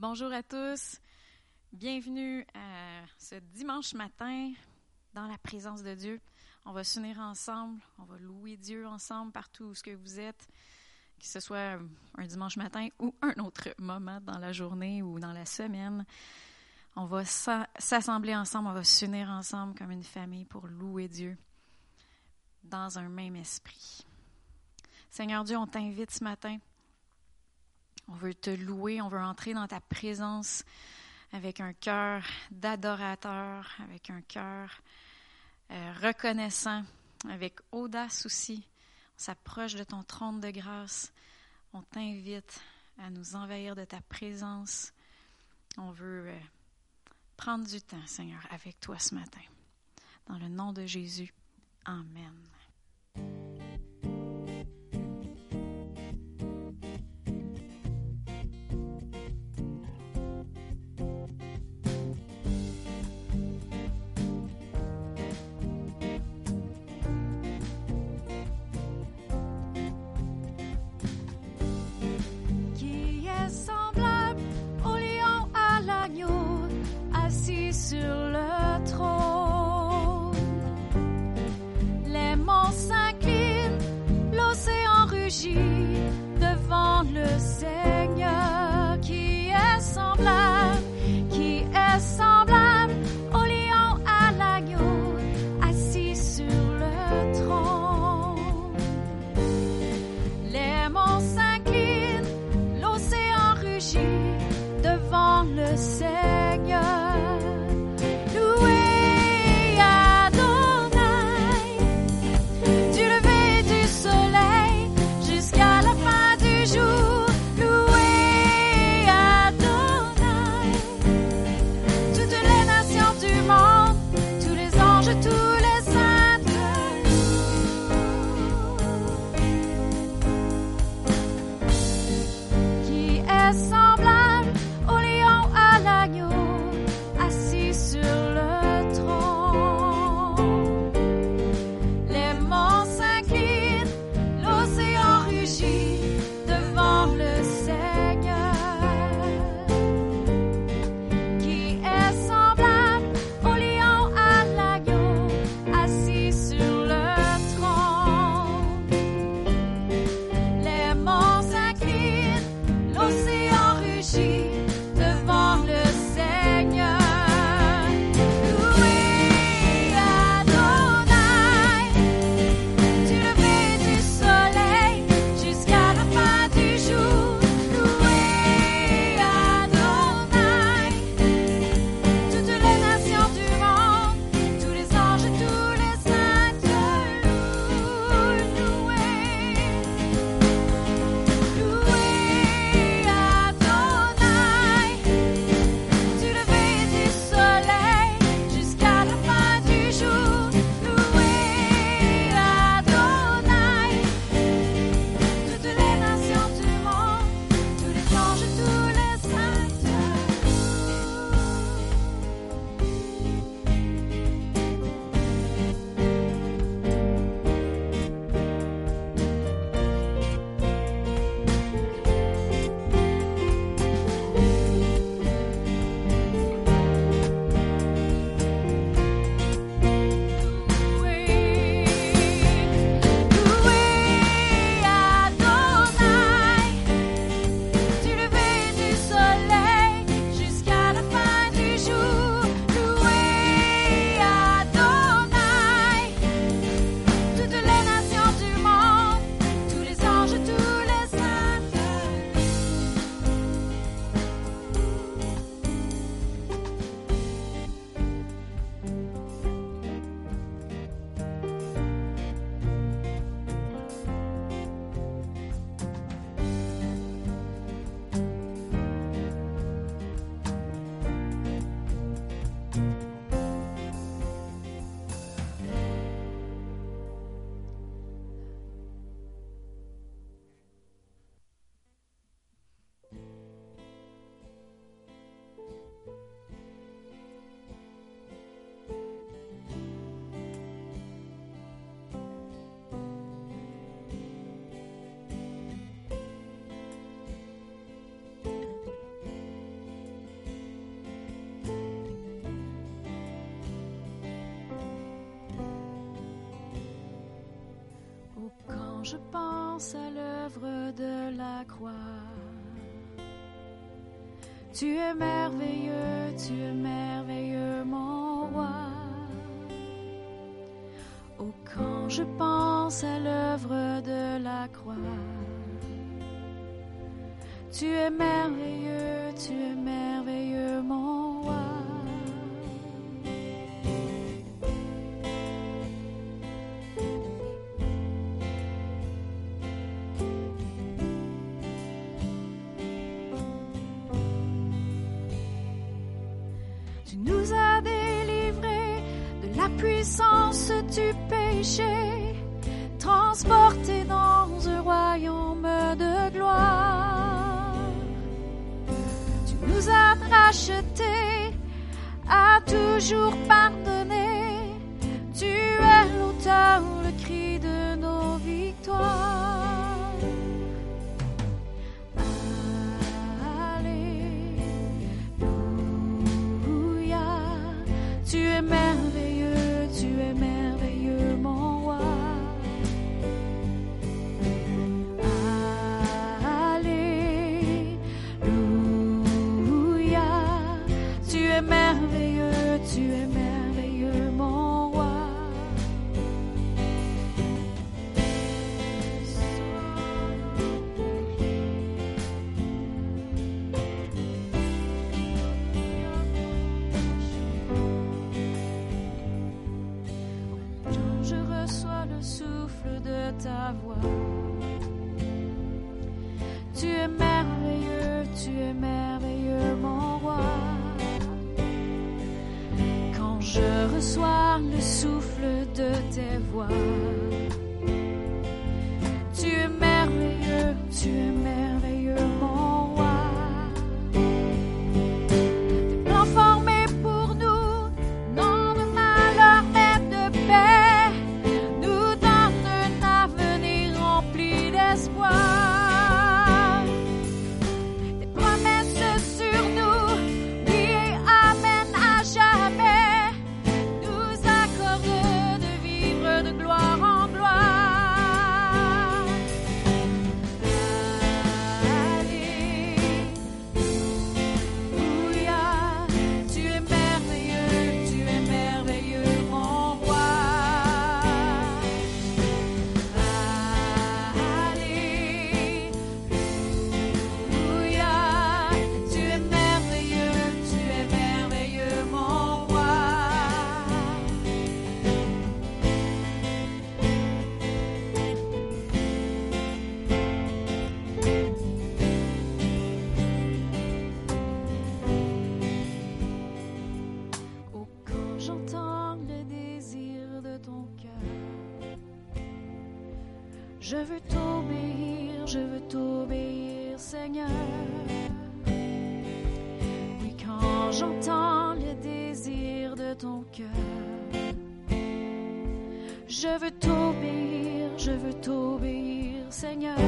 Bonjour à tous. Bienvenue à ce dimanche matin dans la présence de Dieu. On va s'unir ensemble, on va louer Dieu ensemble partout où ce que vous êtes, que ce soit un dimanche matin ou un autre moment dans la journée ou dans la semaine. On va s'assembler ensemble, on va s'unir ensemble comme une famille pour louer Dieu dans un même esprit. Seigneur Dieu, on t'invite ce matin on veut te louer, on veut entrer dans ta présence avec un cœur d'adorateur, avec un cœur euh, reconnaissant, avec audace aussi. On s'approche de ton trône de grâce. On t'invite à nous envahir de ta présence. On veut euh, prendre du temps, Seigneur, avec toi ce matin. Dans le nom de Jésus. Amen. to à l'œuvre de la croix. Tu es merveilleux, tu es merveilleux, mon roi. Oh, quand je pense à l'œuvre de la croix. Tu es merveilleux, tu es merveilleux. Je veux t'obéir, je veux t'obéir, Seigneur.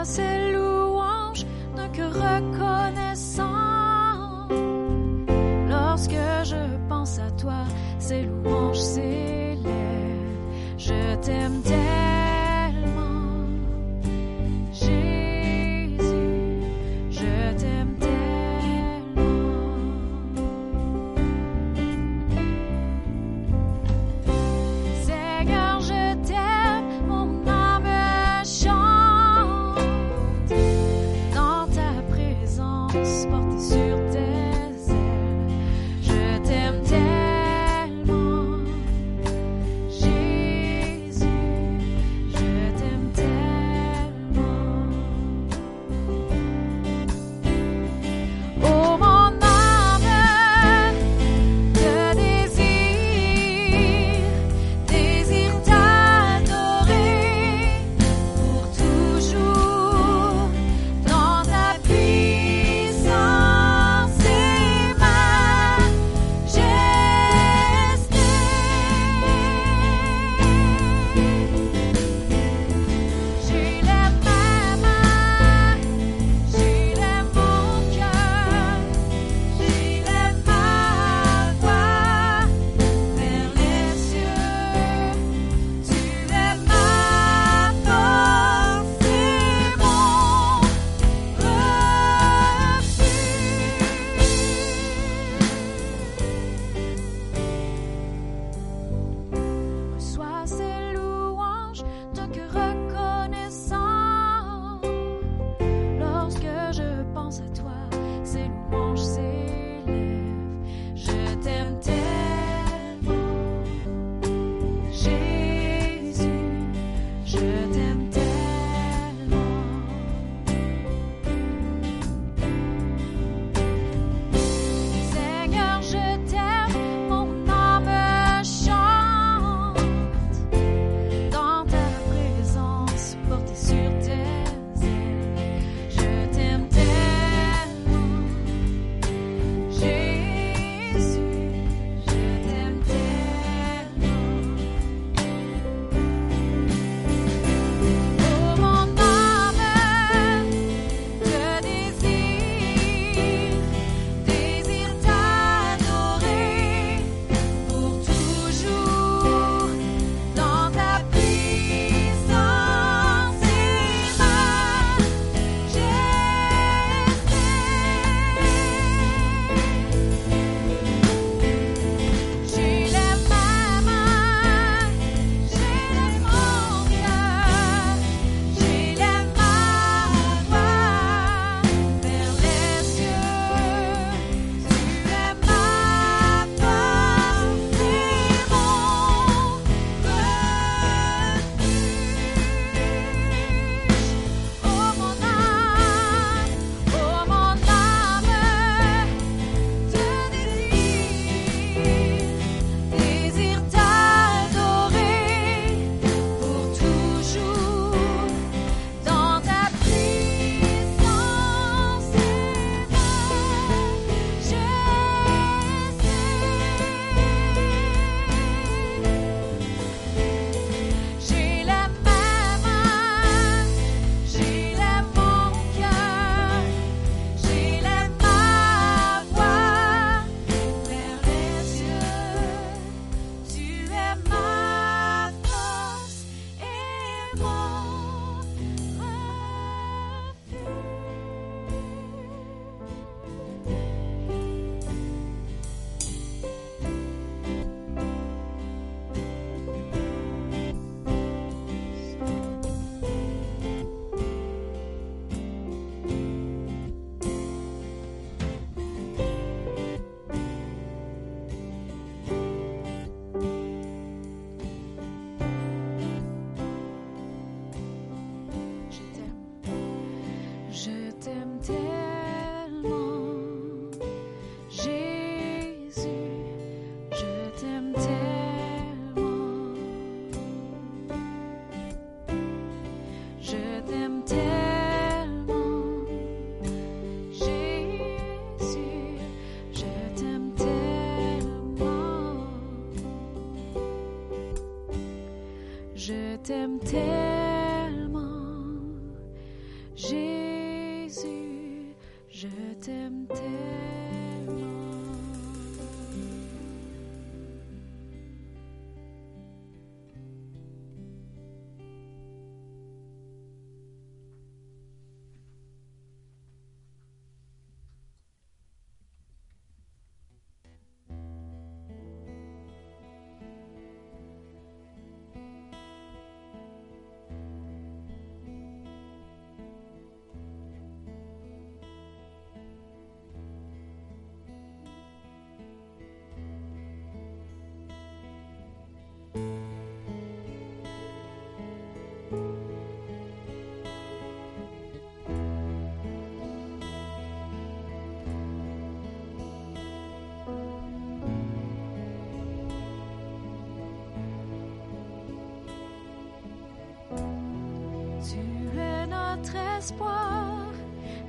Reçois ces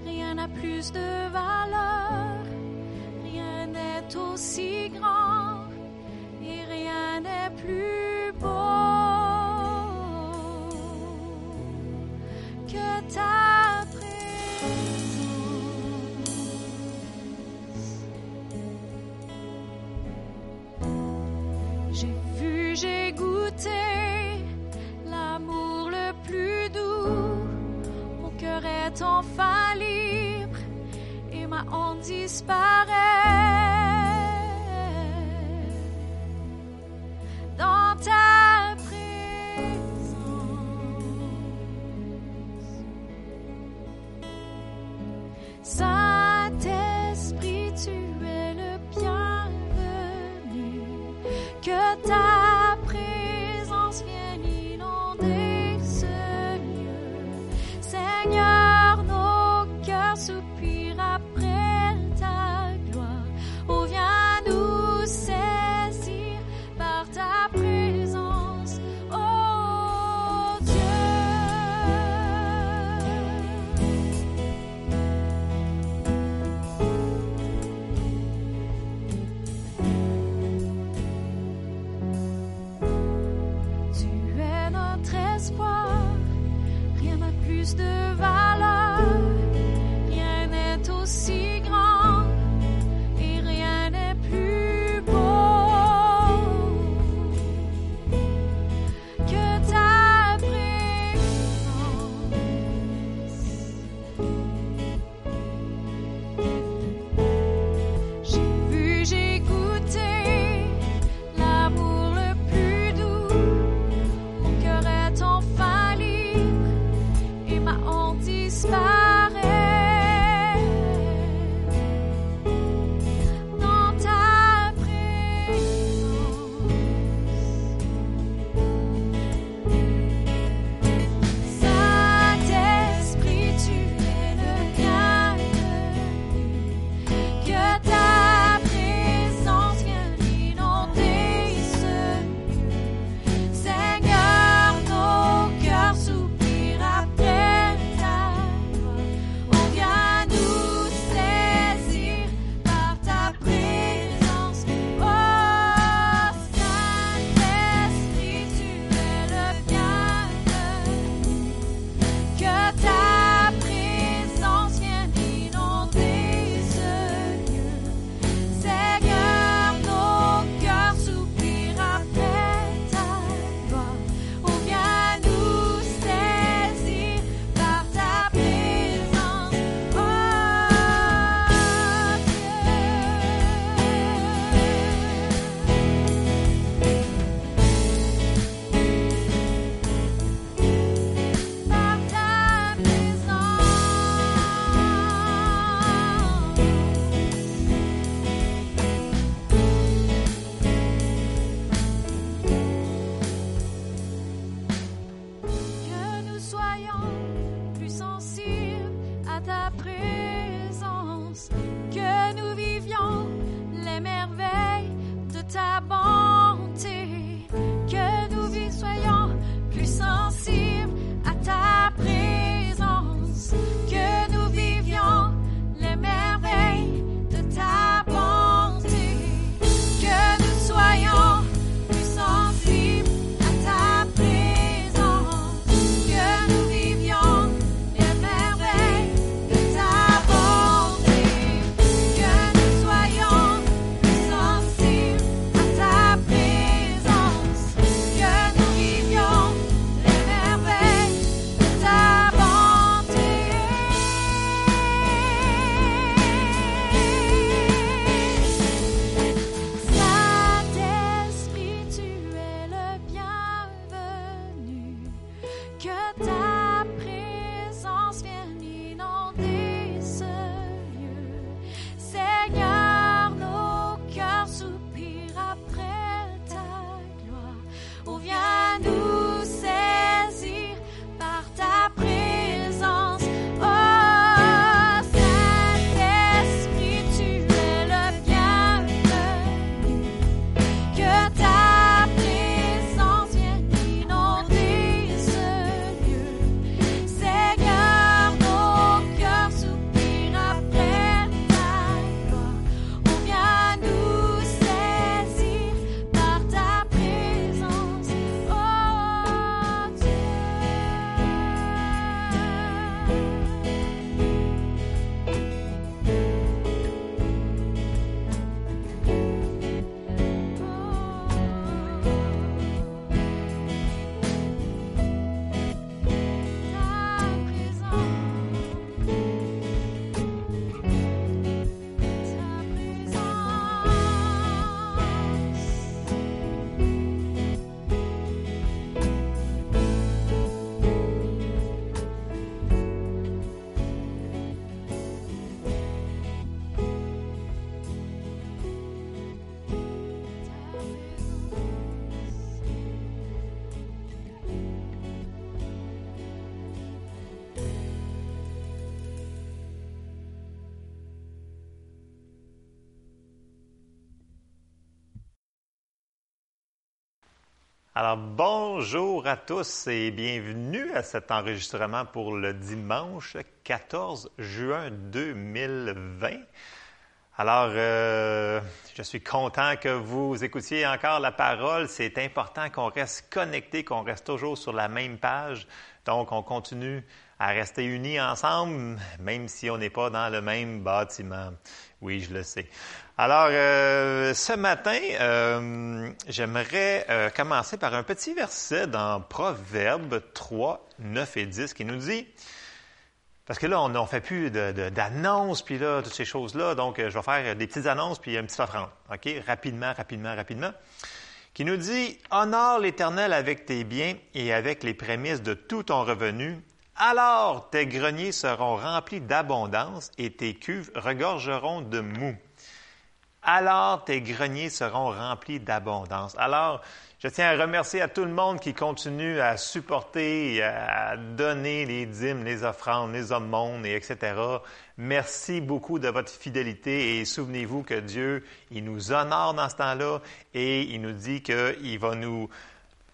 rien n'a plus de valeur, rien n'est aussi grand. disparaît. Alors bonjour à tous et bienvenue à cet enregistrement pour le dimanche 14 juin 2020. Alors, euh, je suis content que vous écoutiez encore la parole. C'est important qu'on reste connecté, qu'on reste toujours sur la même page. Donc, on continue à rester unis ensemble, même si on n'est pas dans le même bâtiment. Oui, je le sais. Alors, euh, ce matin, euh, j'aimerais euh, commencer par un petit verset dans Proverbes 3, 9 et 10 qui nous dit, parce que là, on ne fait plus d'annonces, puis là, toutes ces choses-là, donc je vais faire des petites annonces, puis une petite offrande, OK? Rapidement, rapidement, rapidement. Qui nous dit, Honore l'Éternel avec tes biens et avec les prémices de tout ton revenu, alors tes greniers seront remplis d'abondance et tes cuves regorgeront de mou alors tes greniers seront remplis d'abondance. Alors, je tiens à remercier à tout le monde qui continue à supporter, à donner les dîmes, les offrandes, les aumônes, et etc. Merci beaucoup de votre fidélité et souvenez-vous que Dieu, il nous honore dans ce temps-là et il nous dit qu'il va nous,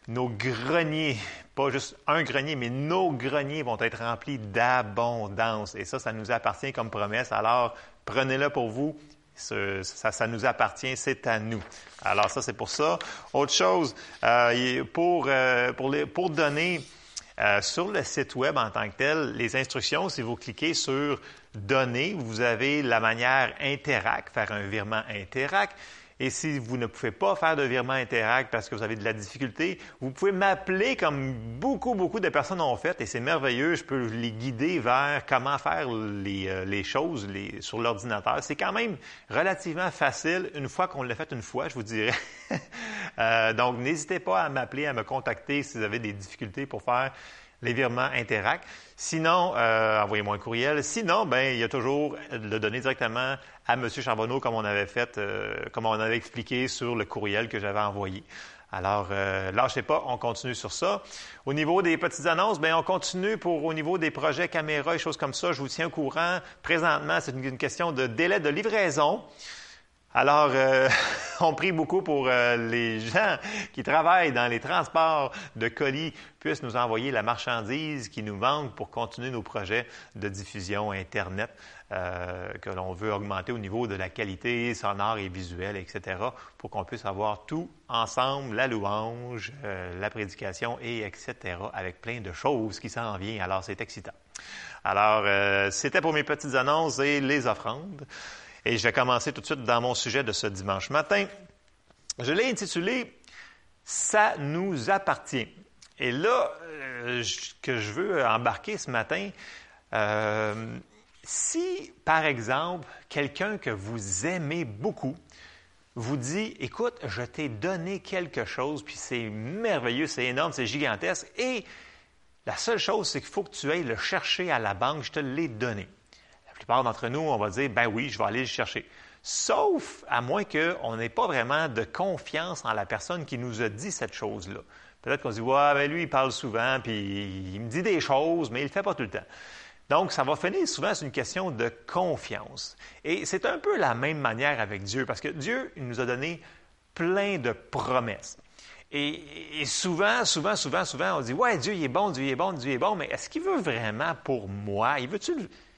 nos greniers, pas juste un grenier, mais nos greniers vont être remplis d'abondance. Et ça, ça nous appartient comme promesse. Alors, prenez-le pour vous ça, nous appartient, c'est à nous. Alors ça, c'est pour ça. Autre chose, euh, pour, euh, pour donner euh, sur le site web en tant que tel, les instructions, si vous cliquez sur Donner, vous avez la manière Interact, faire un virement Interact. Et si vous ne pouvez pas faire de virement Interact parce que vous avez de la difficulté, vous pouvez m'appeler comme beaucoup, beaucoup de personnes ont fait et c'est merveilleux. Je peux les guider vers comment faire les, euh, choses sur l'ordinateur. C'est quand même relativement facile une fois qu'on l'a fait une fois, je vous dirais. Euh, donc, n'hésitez pas à m'appeler, à me contacter si vous avez des difficultés pour faire les virements Interact. Sinon, euh, envoyez-moi un courriel. Sinon, ben, il y a toujours le donner directement à M. Charbonneau comme on avait fait, euh, comme on avait expliqué sur le courriel que j'avais envoyé. Alors, euh, lâchez pas, on continue sur ça. Au niveau des petites annonces, ben on continue pour au niveau des projets caméras et choses comme ça. Je vous tiens au courant. Présentement, c'est une question de délai de livraison. Alors, euh, on prie beaucoup pour euh, les gens qui travaillent dans les transports de colis puissent nous envoyer la marchandise qui nous manque pour continuer nos projets de diffusion Internet euh, que l'on veut augmenter au niveau de la qualité sonore et visuelle, etc., pour qu'on puisse avoir tout ensemble, la louange, la prédication et etc., avec plein de choses qui s'en viennent. Alors, c'est excitant. Alors, c'était pour mes petites annonces et les offrandes. Et je vais commencer tout de suite dans mon sujet de ce dimanche matin. Je l'ai intitulé Ça nous appartient. Et là, euh, que je veux embarquer ce matin, euh, si, par exemple, quelqu'un que vous aimez beaucoup vous dit, écoute, je t'ai donné quelque chose, puis c'est merveilleux, c'est énorme, c'est gigantesque, et la seule chose, c'est qu'il faut que tu ailles le chercher à la banque, je te l'ai donné plupart d'entre nous, on va dire, ben oui, je vais aller le chercher. Sauf à moins qu'on n'ait pas vraiment de confiance en la personne qui nous a dit cette chose-là. Peut-être qu'on se dit, ouais, ben lui, il parle souvent, puis il me dit des choses, mais il ne le fait pas tout le temps. Donc, ça va finir souvent sur une question de confiance. Et c'est un peu la même manière avec Dieu, parce que Dieu, il nous a donné plein de promesses. Et, souvent, souvent, souvent, souvent, on dit, ouais, Dieu il est bon, Dieu il est bon, Dieu est bon, mais est-ce qu'il veut vraiment pour moi? Il veut-tu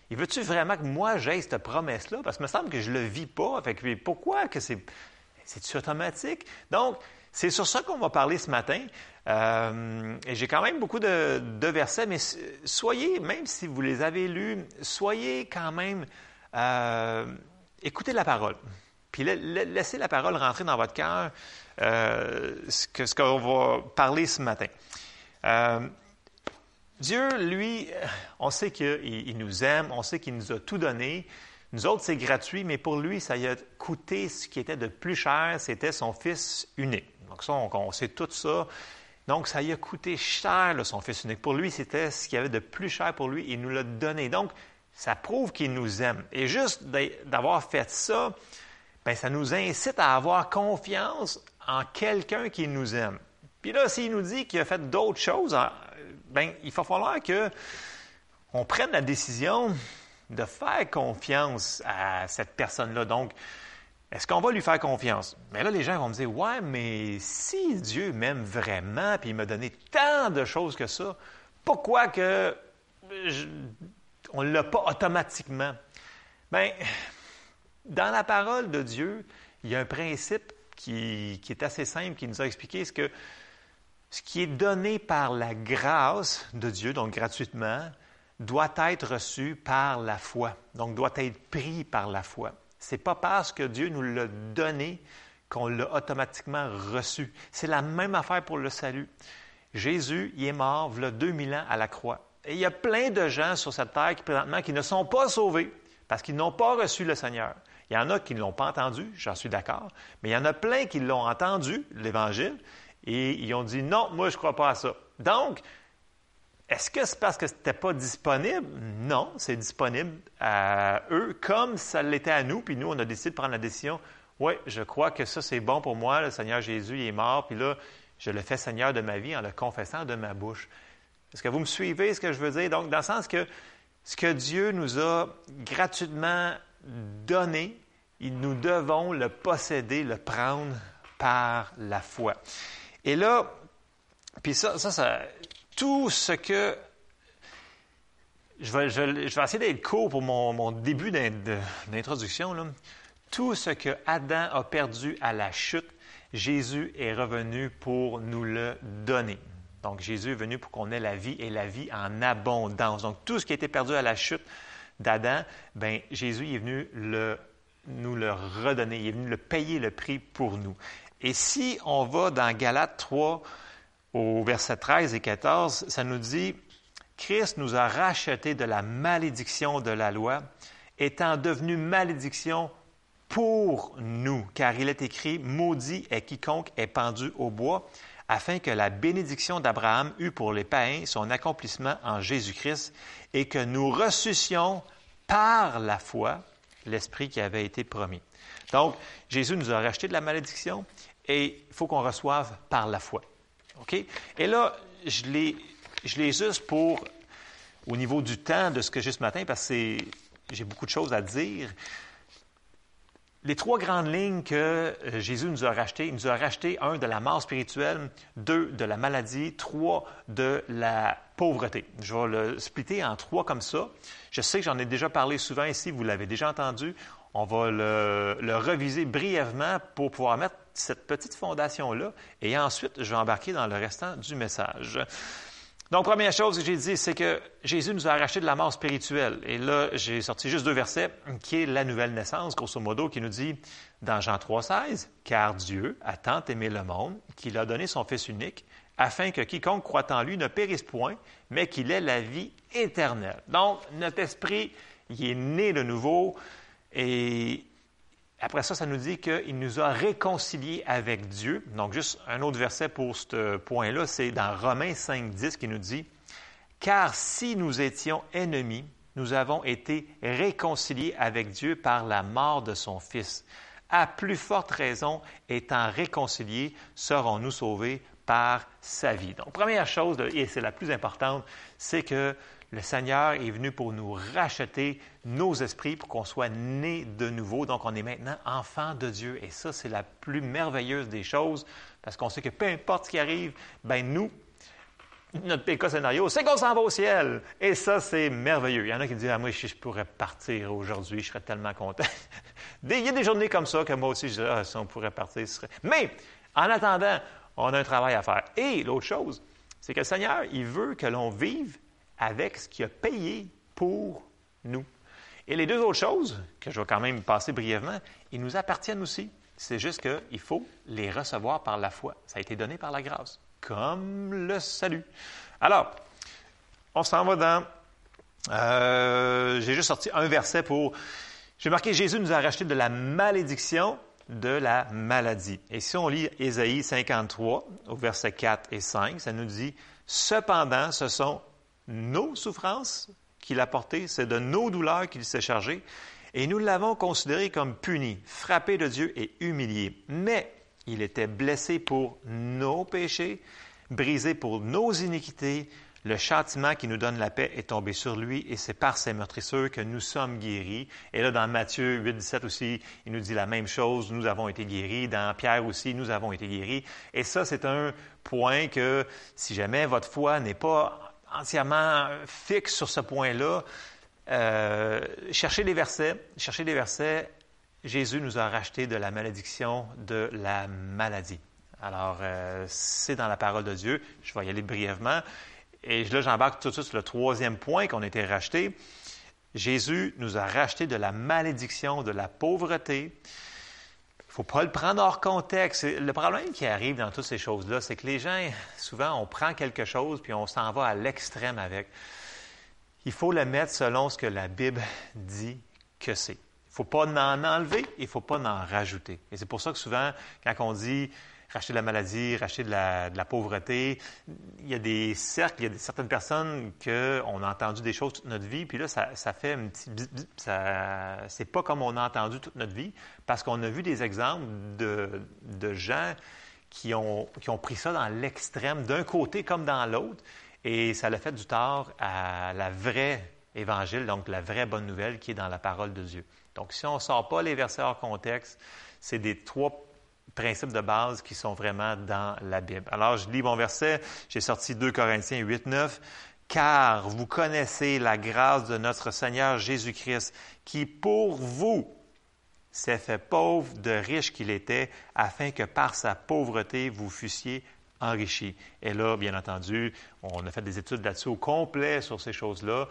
il veut-tu vraiment que moi j'aie cette promesse-là? Parce que me semble que je ne le vis pas. Fait que pourquoi que c'est. C'est automatique? Donc, c'est sur ça qu'on va parler ce matin. Euh, et j'ai quand même beaucoup de, versets, mais soyez, même si vous les avez lus, soyez quand même. Euh, écoutez la parole. Puis laissez la parole rentrer dans votre cœur, euh, ce qu'on va parler ce matin. Dieu, lui, on sait qu'il nous aime, on sait qu'il nous a tout donné. Nous autres, c'est gratuit, mais pour lui, ça lui a coûté ce qui était de plus cher, c'était son fils unique. Donc ça, on, sait tout ça. Donc, ça lui a coûté cher, son fils unique. Pour lui, c'était ce qu'il y avait de plus cher pour lui. Il nous l'a donné. Donc, ça prouve qu'il nous aime. Et juste d'avoir fait ça, bien, ça nous incite à avoir confiance en quelqu'un qui nous aime. Puis là, s'il nous dit qu'il a fait d'autres choses, ben, il va falloir que on prenne la décision de faire confiance à cette personne-là. Donc, Est-ce qu'on va lui faire confiance? Mais là, les gens vont me dire, ouais, mais si Dieu m'aime vraiment, puis il m'a donné tant de choses que ça, pourquoi que on ne l'a pas automatiquement? Bien, dans la parole de Dieu, il y a un principe qui, qui est assez simple, qui nous a expliqué ce que ce qui est donné par la grâce de Dieu, donc gratuitement, doit être reçu par la foi, donc doit être pris par la foi. Ce n'est pas parce que Dieu nous l'a donné qu'on l'a automatiquement reçu. C'est la même affaire pour le salut. Jésus, il est mort, il a 2000 ans à la croix. Et il y a plein de gens sur cette terre qui, présentement, qui ne sont pas sauvés parce qu'ils n'ont pas reçu le Seigneur. Il y en a qui ne l'ont pas entendu, j'en suis d'accord, mais il y en a plein qui l'ont entendu, l'Évangile, et ils ont dit non, moi je ne crois pas à ça. Donc, est-ce que c'est parce que ce n'était pas disponible? Non, c'est disponible à eux comme ça l'était à nous, puis nous, on a décidé de prendre la décision. Oui, je crois que ça, c'est bon pour moi. Le Seigneur Jésus, il est mort, puis là, je le fais Seigneur de ma vie en le confessant de ma bouche. Est-ce que vous me suivez ce que je veux dire? Donc, dans le sens que ce que Dieu nous a gratuitement donné, nous devons le posséder, le prendre par la foi. Et là, puis ça, ça, ça tout ce que... Je vais, essayer d'être court pour mon, mon début d'introduction. Tout ce que Adam a perdu à la chute, Jésus est revenu pour nous le donner. Donc Jésus est venu pour qu'on ait la vie et la vie en abondance. Donc tout ce qui a été perdu à la chute d'Adam, ben Jésus est venu le, nous le redonner. Il est venu le payer le prix pour nous. Et si on va dans Galates 3, au verset 13 et 14, ça nous dit, Christ nous a rachetés de la malédiction de la loi, étant devenu malédiction pour nous, car il est écrit, Maudit est quiconque est pendu au bois, afin que la bénédiction d'Abraham eût pour les païens son accomplissement en Jésus-Christ, et que nous ressuscions par la foi l'Esprit qui avait été promis. Donc, Jésus nous a racheté de la malédiction et il faut qu'on reçoive par la foi. OK? Et là, je les, je use pour, au niveau du temps de ce que j'ai ce matin, parce que j'ai beaucoup de choses à dire. Les trois grandes lignes que euh, Jésus nous a rachetées, il nous a racheté, un, de la mort spirituelle, deux, de la maladie, trois, de la pauvreté. Je vais le splitter en trois comme ça. Je sais que j'en ai déjà parlé souvent ici, vous l'avez déjà entendu. On va le, reviser brièvement pour pouvoir mettre cette petite fondation-là et ensuite, je vais embarquer dans le restant du message. Donc, première chose que j'ai dit, c'est que Jésus nous a arraché de la mort spirituelle. Et là, j'ai sorti juste deux versets, qui est la nouvelle naissance, grosso modo, qui nous dit dans Jean 3,16, Car Dieu a tant aimé le monde qu'il a donné son Fils unique, afin que quiconque croit en lui ne périsse point, mais qu'il ait la vie éternelle. Donc, notre esprit, il est né de nouveau, et après ça, ça nous dit qu'il nous a réconciliés avec Dieu. Donc, juste un autre verset pour ce point-là, c'est dans Romains 5, 10 qui nous dit Car si nous étions ennemis, nous avons été réconciliés avec Dieu par la mort de son Fils. À plus forte raison, étant réconciliés, serons-nous sauvés par sa vie. Donc, première chose, et c'est la plus importante, c'est que le Seigneur est venu pour nous racheter nos esprits, pour qu'on soit nés de nouveau. Donc, on est maintenant enfants de Dieu. Et ça, c'est la plus merveilleuse des choses, parce qu'on sait que peu importe ce qui arrive, ben nous, notre PK scénario, c'est qu'on s'en va au ciel. Et ça, c'est merveilleux. Il y en a qui disent, ah, moi, je pourrais partir aujourd'hui, je serais tellement content. Il y a des journées comme ça que moi aussi, je dirais, ah, si on pourrait partir, ce serait... Mais, en attendant, on a un travail à faire. Et l'autre chose, c'est que le Seigneur, il veut que l'on vive avec ce qu'il a payé pour nous. Et les deux autres choses, que je vais quand même passer brièvement, ils nous appartiennent aussi. C'est juste qu'il faut les recevoir par la foi. Ça a été donné par la grâce, comme le salut. Alors, on s'en va dans... Euh, j'ai juste sorti un verset pour... J'ai marqué Jésus nous a racheté de la malédiction de la maladie. Et si on lit Ésaïe 53, au verset 4 et 5, ça nous dit Cependant, ce sont nos souffrances qu'il a portées, c'est de nos douleurs qu'il s'est chargé, et nous l'avons considéré comme puni, frappé de Dieu et humilié. Mais il était blessé pour nos péchés, brisé pour nos iniquités, Le châtiment qui nous donne la paix est tombé sur lui et c'est par ses meurtrissures que nous sommes guéris. Et là, dans Matthieu 8, 17 aussi, il nous dit la même chose. Nous avons été guéris. Dans Pierre aussi, nous avons été guéris. Et ça, c'est un point que si jamais votre foi n'est pas entièrement fixe sur ce point-là, euh, cherchez les versets. Cherchez les versets. Jésus nous a racheté de la malédiction de la maladie. Alors, euh, c'est dans la parole de Dieu. Je vais y aller brièvement. Et là, j'embarque tout de suite sur le troisième point qu'on a été racheté. Jésus nous a racheté de la malédiction, de la pauvreté. Faut pas le prendre hors contexte. Le problème qui arrive dans toutes ces choses-là, c'est que les gens, souvent, on prend quelque chose puis on s'en va à l'extrême avec. Il faut le mettre selon ce que la Bible dit que c'est. Il ne faut pas en enlever, il ne faut pas en rajouter. Et c'est pour ça que souvent, quand on dit racheter de la maladie, racheter de la, pauvreté. Il y a des cercles, il y a certaines personnes qu'on a entendu des choses toute notre vie, puis là, ça, ça fait un petit... Ça, c'est pas comme on a entendu toute notre vie, parce qu'on a vu des exemples de, de gens qui ont, qui ont pris ça dans l'extrême, d'un côté comme dans l'autre, et ça l'a fait du tort à la vraie évangile, donc la vraie bonne nouvelle qui est dans la parole de Dieu. Donc, si on ne sort pas les versets hors contexte, c'est des trois principes de base qui sont vraiment dans la Bible. Alors, je lis mon verset, j'ai sorti 2 Corinthiens 8, 9. Car vous connaissez la grâce de notre Seigneur Jésus-Christ, qui pour vous s'est fait pauvre de riche qu'il était, afin que par sa pauvreté vous fussiez enrichis. Et là, bien entendu, on a fait des études là-dessus au complet sur ces choses-là.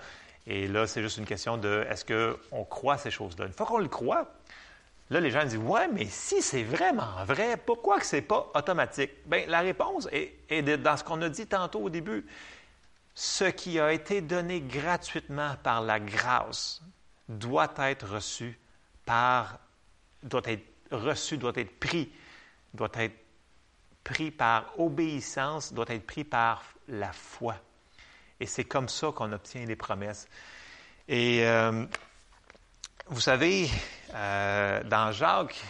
Et là, c'est juste une question de est-ce qu'on croit ces choses-là? Une fois qu'on le croit, Là, les gens disent Ouais, mais si c'est vraiment vrai, pourquoi que ce n'est pas automatique? Bien, la réponse est, dans ce qu'on a dit tantôt au début. Ce qui a été donné gratuitement par la grâce doit être reçu par, doit être reçu, doit être pris, doit être pris par obéissance, doit être pris par la foi. Et c'est comme ça qu'on obtient les promesses. Et euh, vous savez, euh, dans Jacques,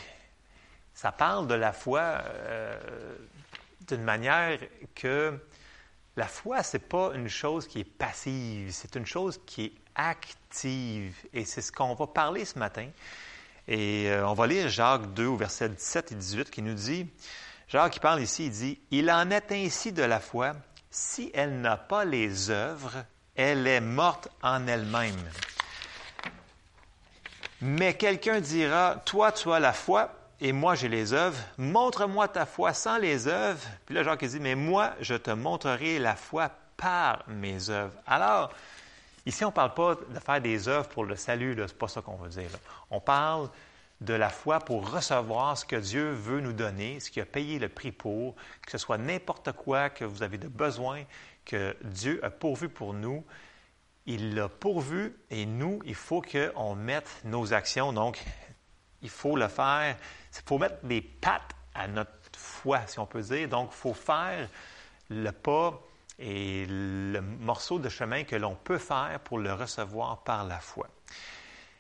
ça parle de la foi euh, d'une manière que la foi, ce n'est pas une chose qui est passive, c'est une chose qui est active. Et c'est ce qu'on va parler ce matin. Et euh, on va lire Jacques 2 au verset 17 et 18 qui nous dit, Jacques qui parle ici, il dit, Il en est ainsi de la foi, si elle n'a pas les œuvres, elle est morte en elle-même. Mais quelqu'un dira, toi, tu as la foi et moi, j'ai les œuvres. Montre-moi ta foi sans les œuvres. Puis là, Jacques dit, mais moi, je te montrerai la foi par mes œuvres. Alors, ici, on ne parle pas de faire des œuvres pour le salut, ce n'est pas ça qu'on veut dire. On parle de la foi pour recevoir ce que Dieu veut nous donner, ce qu'il a payé le prix pour, que ce soit n'importe quoi que vous avez de besoin, que Dieu a pourvu pour nous il l'a pourvu et nous, il faut qu'on mette nos actions. Donc, il faut le faire. Il faut mettre des pattes à notre foi, si on peut dire. Donc, il faut faire le pas et le morceau de chemin que l'on peut faire pour le recevoir par la foi.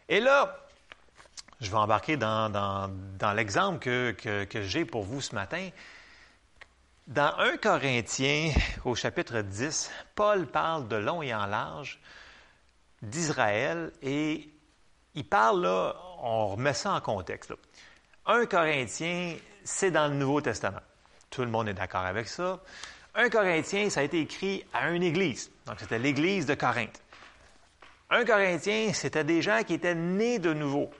Et là, je vais embarquer dans, l'exemple que, que j'ai pour vous ce matin. Dans 1 Corinthiens, au chapitre 10, Paul parle de long et en large d'Israël et il parle là, on remet ça en contexte. Un 1 Corinthien, c'est dans le Nouveau Testament. Tout le monde est d'accord avec ça. Un Corinthien, ça a été écrit à une église. Donc, c'était l'église de Corinthe. Un Corinthien, c'était des gens qui étaient nés de nouveau.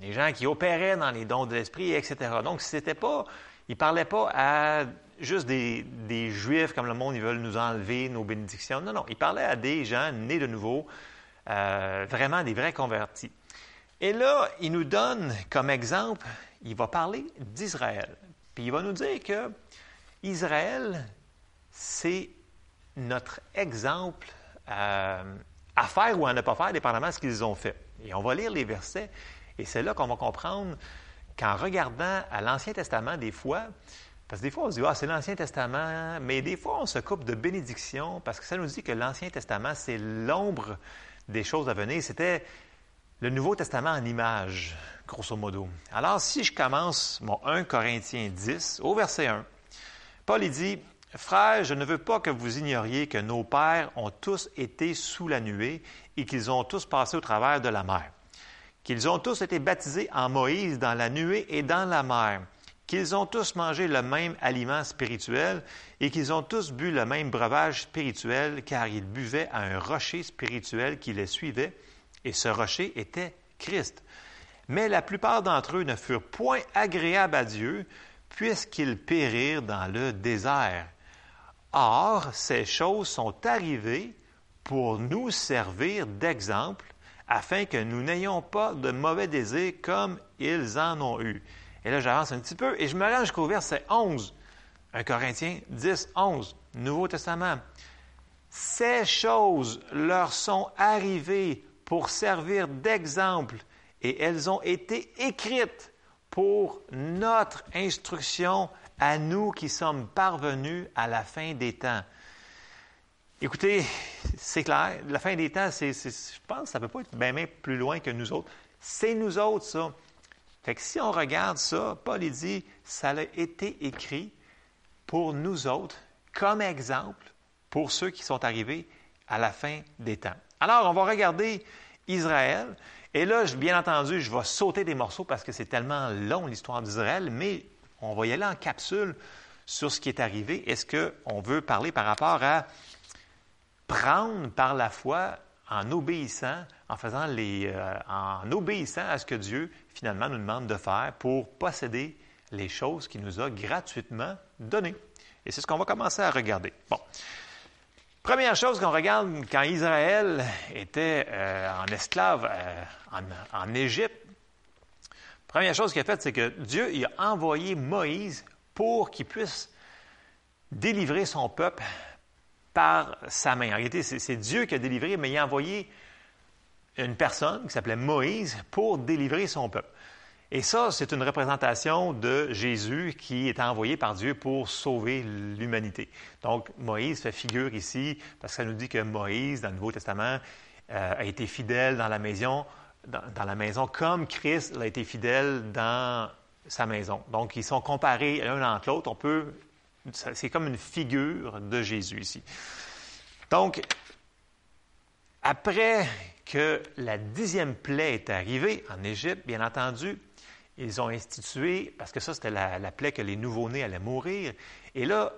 Des gens qui opéraient dans les dons de l'esprit, etc. Donc, c'était pas, il parlait pas à juste des, des, Juifs comme le monde, ils veulent nous enlever nos bénédictions. Non, non, il parlait à des gens nés de nouveau, euh, vraiment des vrais convertis. Et là, il nous donne comme exemple, il va parler d'Israël. Puis il va nous dire que Israël, c'est notre exemple euh, à faire ou à ne pas faire, dépendamment de ce qu'ils ont fait. Et on va lire les versets, et c'est là qu'on va comprendre qu'en regardant à l'Ancien Testament, des fois, parce que des fois on se dit, ah, c'est l'Ancien Testament, mais des fois on se coupe de bénédiction parce que ça nous dit que l'Ancien Testament, c'est l'ombre des choses à venir. C'était le Nouveau Testament en images, grosso modo. Alors, si je commence mon 1 Corinthiens 10, au verset 1, Paul dit, Frères, je ne veux pas que vous ignoriez que nos pères ont tous été sous la nuée et qu'ils ont tous passé au travers de la mer, qu'ils ont tous été baptisés en Moïse dans la nuée et dans la mer, qu'ils ont tous mangé le même aliment spirituel et qu'ils ont tous bu le même breuvage spirituel, car ils buvaient à un rocher spirituel qui les suivait, et ce rocher était Christ. Mais la plupart d'entre eux ne furent point agréables à Dieu, puisqu'ils périrent dans le désert. Or, ces choses sont arrivées pour nous servir d'exemple, afin que nous n'ayons pas de mauvais désirs comme ils en ont eu. Et là, j'avance un petit peu et je me rends jusqu'au verset 11. 1 Corinthiens 10, 11, Nouveau Testament. Ces choses leur sont arrivées pour servir d'exemple et elles ont été écrites pour notre instruction à nous qui sommes parvenus à la fin des temps. Écoutez, c'est clair, la fin des temps, je pense que ça ne peut pas être bien, plus loin que nous autres. C'est nous autres, ça. Fait que si on regarde ça, Paul dit, ça a été écrit pour nous autres, comme exemple pour ceux qui sont arrivés à la fin des temps. Alors, on va regarder Israël. Et là, bien entendu, je vais sauter des morceaux parce que c'est tellement long l'histoire d'Israël, mais on va y aller en capsule sur ce qui est arrivé. Est-ce qu'on veut parler par rapport à prendre par la foi en obéissant, en faisant les, euh, en obéissant à ce que Dieu finalement nous demande de faire pour posséder les choses qu'il nous a gratuitement données. Et c'est ce qu'on va commencer à regarder. Bon. Première chose qu'on regarde quand Israël était euh, en esclave euh, en, Égypte, première chose qu'il a faite, c'est que Dieu il a envoyé Moïse pour qu'il puisse délivrer son peuple par sa main. En réalité, c'est Dieu qui a délivré, mais il a envoyé une personne qui s'appelait Moïse pour délivrer son peuple. Et ça, c'est une représentation de Jésus qui est envoyé par Dieu pour sauver l'humanité. Donc, Moïse fait figure ici parce que ça nous dit que Moïse, dans le Nouveau Testament, euh, a été fidèle dans la maison, dans, la maison comme Christ a été fidèle dans sa maison. Donc, ils sont comparés l'un entre l'autre. On peut c'est comme une figure de Jésus ici. Donc, après que la dixième plaie est arrivée en Égypte, bien entendu, ils ont institué, parce que ça c'était la, plaie que les nouveau-nés allaient mourir, et là,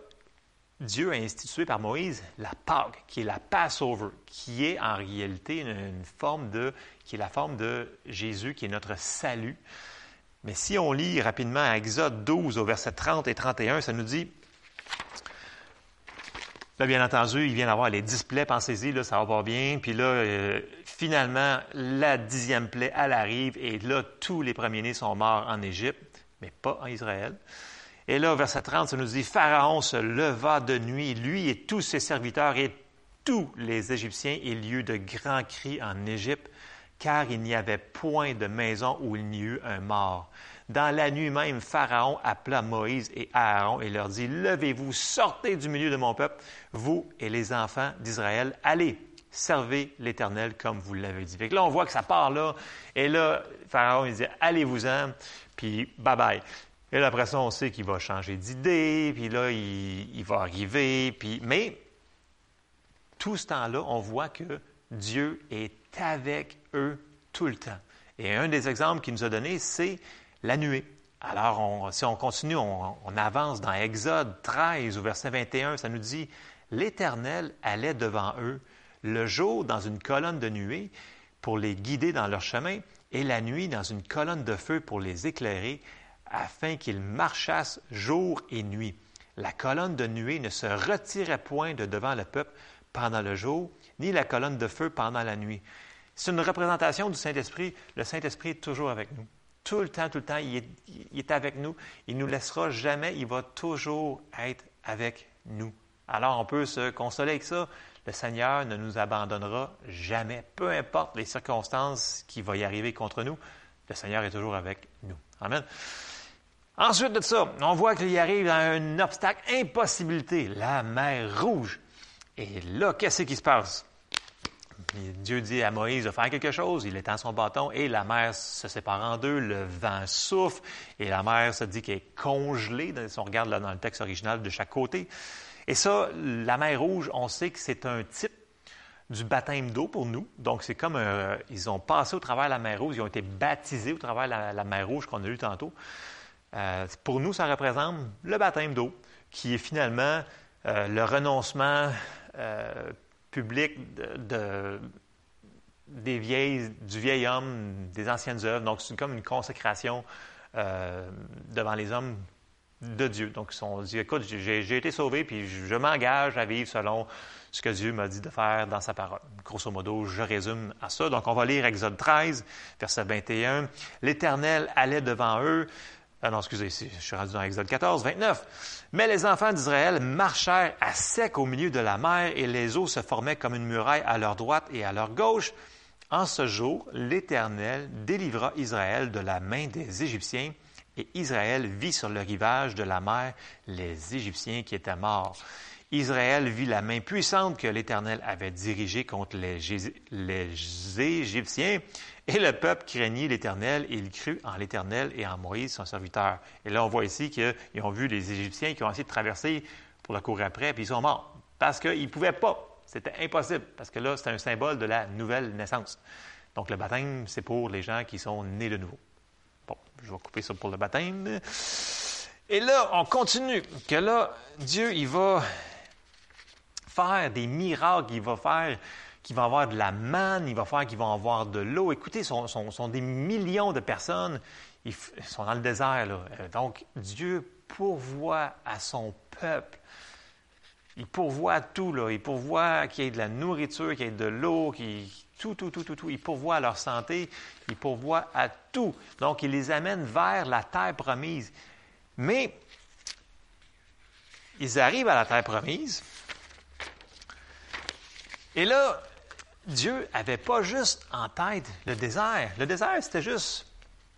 Dieu a institué par Moïse la Pâque, qui est la Passover, qui est en réalité une, forme de, qui est la forme de Jésus, qui est notre salut. Mais si on lit rapidement Exode 12 au verset 30 et 31, ça nous dit, Là, bien entendu, il vient d'avoir les dix plaies, pensez-y, là, ça va pas bien. Puis là, euh, finalement, la dixième plaie, elle arrive, et là, tous les premiers-nés sont morts en Égypte, mais pas en Israël. Et là, verset 30, ça nous dit, Pharaon se leva de nuit, lui et tous ses serviteurs et tous les Égyptiens, et lieu de grands cris en Égypte, car il n'y avait point de maison où il n'y eut un mort. Dans la nuit même, Pharaon appela Moïse et Aaron et leur dit, Levez-vous, sortez du milieu de mon peuple, vous et les enfants d'Israël, allez, servez l'Éternel comme vous l'avez dit. là, on voit que ça part là, et là, Pharaon, il dit, allez-vous-en, puis bye-bye. Et là, après ça, on sait qu'il va changer d'idée, puis là, il, va arriver, puis... Mais, tout ce temps-là, on voit que Dieu est avec eux tout le temps. Et un des exemples qu'il nous a donné, c'est la nuée. Alors, si on continue, on, avance dans Exode 13 au verset 21, ça nous dit, L'Éternel allait devant eux le jour dans une colonne de nuée pour les guider dans leur chemin, et la nuit dans une colonne de feu pour les éclairer, afin qu'ils marchassent jour et nuit. La colonne de nuée ne se retirait point de devant le peuple pendant le jour, ni la colonne de feu pendant la nuit. C'est une représentation du Saint-Esprit. Le Saint-Esprit est toujours avec nous. Tout le temps, tout le temps, il est, avec nous. Il ne nous laissera jamais. Il va toujours être avec nous. Alors, on peut se consoler avec ça. Le Seigneur ne nous abandonnera jamais. Peu importe les circonstances qui vont y arriver contre nous, le Seigneur est toujours avec nous. Amen. Ensuite de ça, on voit qu'il y arrive un obstacle, impossibilité, la mer rouge. Et là, qu'est-ce qui se passe? Dieu dit à Moïse de faire quelque chose, il étend son bâton et la mer se sépare en deux, le vent souffle et la mer se dit qu'elle est congelée, si on regarde dans le texte original de chaque côté. Et ça, la mer Rouge, on sait que c'est un type du baptême d'eau pour nous. Donc, c'est comme un, ils ont passé au travers de la mer Rouge, ils ont été baptisés au travers de la, mer Rouge qu'on a lu tantôt. Euh, pour nous, ça représente le baptême d'eau, qui est finalement euh, le renoncement euh, public de, des vieilles, du vieil homme, des anciennes œuvres. Donc, c'est comme une consécration devant les hommes de Dieu. Donc, ils ont dit, écoute, j'ai été sauvé, puis je m'engage à vivre selon ce que Dieu m'a dit de faire dans sa parole. Grosso modo, je résume à ça. Donc, on va lire Exode 13, verset 21. L'Éternel allait devant eux. Ah non, excusez, je suis rendu dans Exode 14, 29. Mais les enfants d'Israël marchèrent à sec au milieu de la mer et les eaux se formaient comme une muraille à leur droite et à leur gauche. En ce jour, l'Éternel délivra Israël de la main des Égyptiens et Israël vit sur le rivage de la mer les Égyptiens qui étaient morts. Israël vit la main puissante que l'Éternel avait dirigée contre les, Égyptiens, et le peuple craignit l'Éternel, et il crut en l'Éternel et en Moïse, son serviteur. Et là, on voit ici qu'ils ont vu les Égyptiens qui ont essayé de traverser pour la courir après, puis ils sont morts, parce qu'ils ne pouvaient pas. C'était impossible, parce que là, c'est un symbole de la nouvelle naissance. Donc, le baptême, c'est pour les gens qui sont nés de nouveau. Bon, je vais couper ça pour le baptême. Et là, on continue, que là, Dieu, il va faire des miracles, il va faire qu'il va avoir de la manne, il va faire qu'il va avoir de l'eau. Écoutez, ce sont, des millions de personnes, ils sont dans le désert. Euh, donc, Dieu pourvoit à son peuple. Il pourvoit à tout. Là. Il pourvoit qu'il y ait de la nourriture, qu'il y ait de l'eau, qu'il tout, tout, tout, tout, tout. Il pourvoit à leur santé, il pourvoit à tout. Donc, il les amène vers la terre promise. Mais, ils arrivent à la terre promise, et là, Dieu n'avait pas juste en tête le désert. Le désert, c'était juste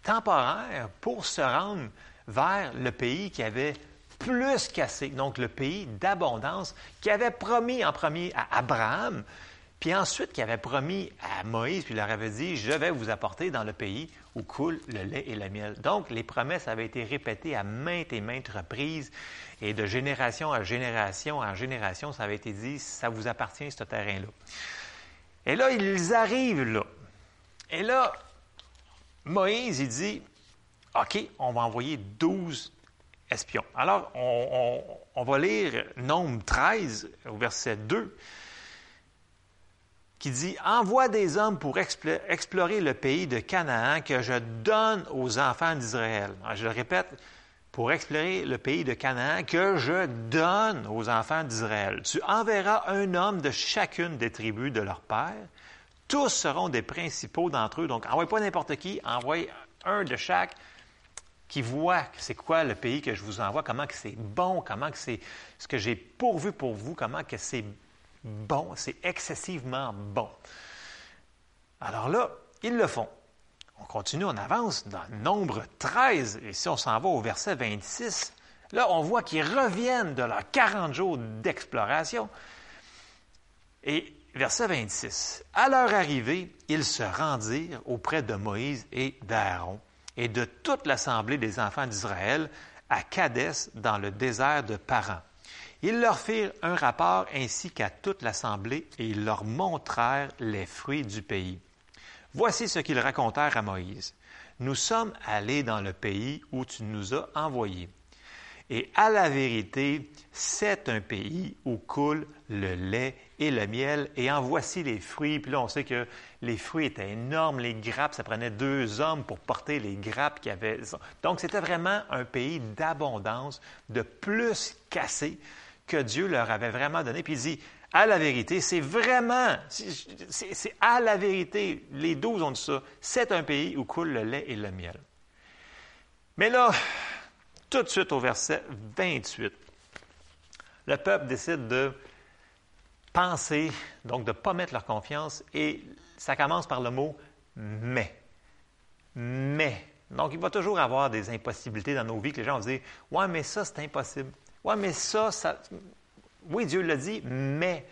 temporaire pour se rendre vers le pays qui avait plus cassé, donc le pays d'abondance, qui avait promis en premier à Abraham, puis ensuite qui avait promis à Moïse, puis il leur avait dit, je vais vous apporter dans le pays où coule le lait et le miel. Donc les promesses avaient été répétées à maintes et maintes reprises, et de génération à génération en génération, ça avait été dit, ça vous appartient, ce terrain-là. Et là, ils arrivent là. Et là, Moïse, il dit, OK, on va envoyer 12 espions. Alors, on, va lire Nombre 13 au verset 2 qui dit Envoie des hommes pour explorer le pays de Canaan que je donne aux enfants d'Israël. Je le répète, pour explorer le pays de Canaan que je donne aux enfants d'Israël. Tu enverras un homme de chacune des tribus de leur père. Tous seront des principaux d'entre eux. Donc, envoie pas n'importe qui, envoie un de chaque qui voit c'est quoi le pays que je vous envoie, comment que c'est bon, comment que c'est ce que j'ai pourvu pour vous, comment que c'est bon, c'est excessivement bon. Alors là, ils le font. On continue, on avance dans nombre 13, et si on s'en va au verset 26, là, on voit qu'ils reviennent de leurs 40 jours d'exploration. Et verset 26, à leur arrivée, ils se rendirent auprès de Moïse et d'Aaron et de toute l'assemblée des enfants d'Israël à Cadès dans le désert de Paran. Ils leur firent un rapport ainsi qu'à toute l'assemblée et ils leur montrèrent les fruits du pays. Voici ce qu'ils racontèrent à Moïse. Nous sommes allés dans le pays où tu nous as envoyés. Et à la vérité, c'est un pays où coule le lait et le miel, et en voici les fruits. Puis là, on sait que les fruits étaient énormes, les grappes, ça prenait deux hommes pour porter les grappes qu'il y avait. Donc, c'était vraiment un pays d'abondance, de plus cassé que Dieu leur avait vraiment donné. Puis il dit, à la vérité, c'est vraiment, c'est à la vérité, les douze ont dit ça, c'est un pays où coule le lait et le miel. Mais là, tout de suite au verset 28, le peuple décide de penser, donc de ne pas mettre leur confiance, et ça commence par le mot mais. Mais. Donc, il va toujours avoir des impossibilités dans nos vies que les gens vont dire Ouais, mais ça, c'est impossible. Ouais, mais ça, ça. Oui, Dieu l'a dit, mais.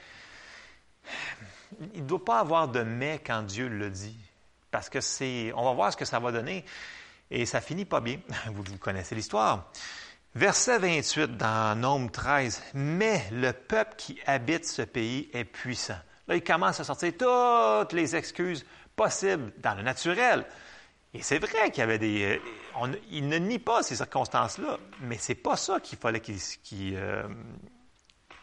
Il ne doit pas avoir de mais quand Dieu le dit. Parce que c'est. On va voir ce que ça va donner. Et ça finit pas bien. Vous, vous connaissez l'histoire. Verset 28 dans Nombre 13. Mais le peuple qui habite ce pays est puissant. Là, il commence à sortir toutes les excuses possibles dans le naturel. Et c'est vrai qu'il y avait des. Il ne nie pas ces circonstances-là, mais c'est pas ça qu'il fallait qu'il. Euh,